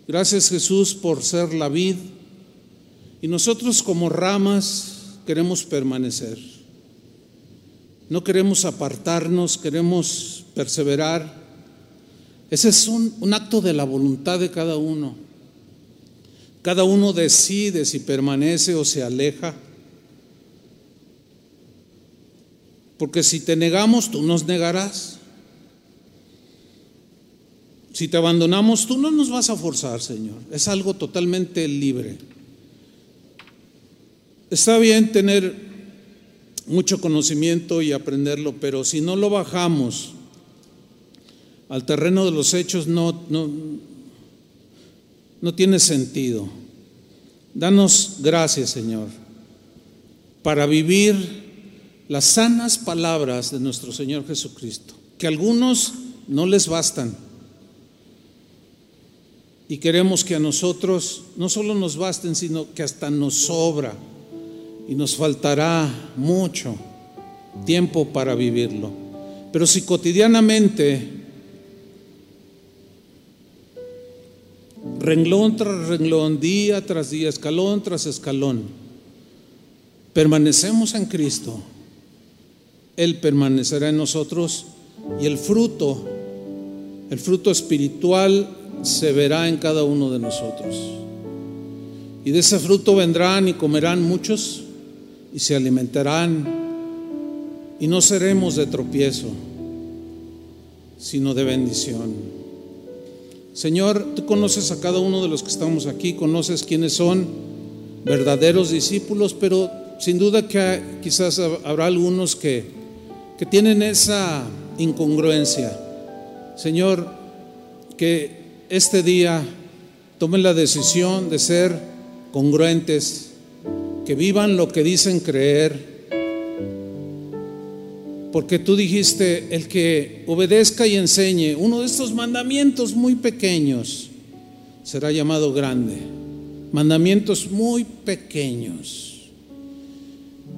Gracias Jesús por ser la vid. Y nosotros como ramas queremos permanecer. No queremos apartarnos, queremos perseverar ese es un, acto de la voluntad de cada uno. Cada uno decide si permanece o se aleja. Porque si te negamos, tú nos negarás. Si te abandonamos, tú no nos vas a forzar, Señor. Es algo totalmente libre. Está bien tener mucho conocimiento y aprenderlo, pero si no lo bajamos al terreno de los hechos no, no, tiene sentido. Danos gracias, Señor, para vivir las sanas palabras de nuestro Señor Jesucristo, que a algunos no les bastan. Y queremos que a nosotros no solo nos basten, sino que hasta nos sobra y nos faltará mucho tiempo para vivirlo. Pero si cotidianamente renglón tras renglón, día tras día, escalón tras escalón, permanecemos en Cristo, Él permanecerá en nosotros y el fruto, el fruto espiritual se verá en cada uno de nosotros. Y de ese fruto vendrán y comerán muchos y se alimentarán y no seremos de tropiezo. sino de bendición. Señor, tú conoces a cada uno de los que estamos aquí, conoces quiénes son verdaderos discípulos, pero sin duda que quizás habrá algunos que, que tienen esa incongruencia. Señor, que este día tomen la decisión de ser congruentes, que vivan lo que dicen creer porque tú dijiste, el que obedezca y enseñe uno de estos mandamientos muy pequeños será llamado grande. Mandamientos muy pequeños.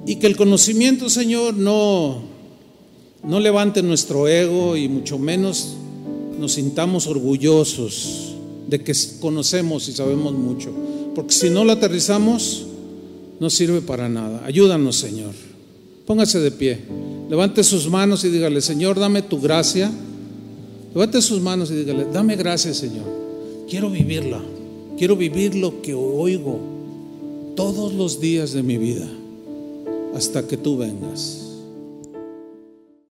Y que el conocimiento, Señor, no, no levante nuestro ego y mucho menos nos sintamos orgullosos de que conocemos y sabemos mucho. Porque si no lo aterrizamos, no sirve para nada. Ayúdanos, Señor. Póngase de pie. Levante sus manos y dígale, Señor, dame tu gracia. Levante sus manos y dígale, dame gracia, Señor. Quiero vivirla. Quiero vivir lo que oigo todos los días de mi vida hasta que tú vengas.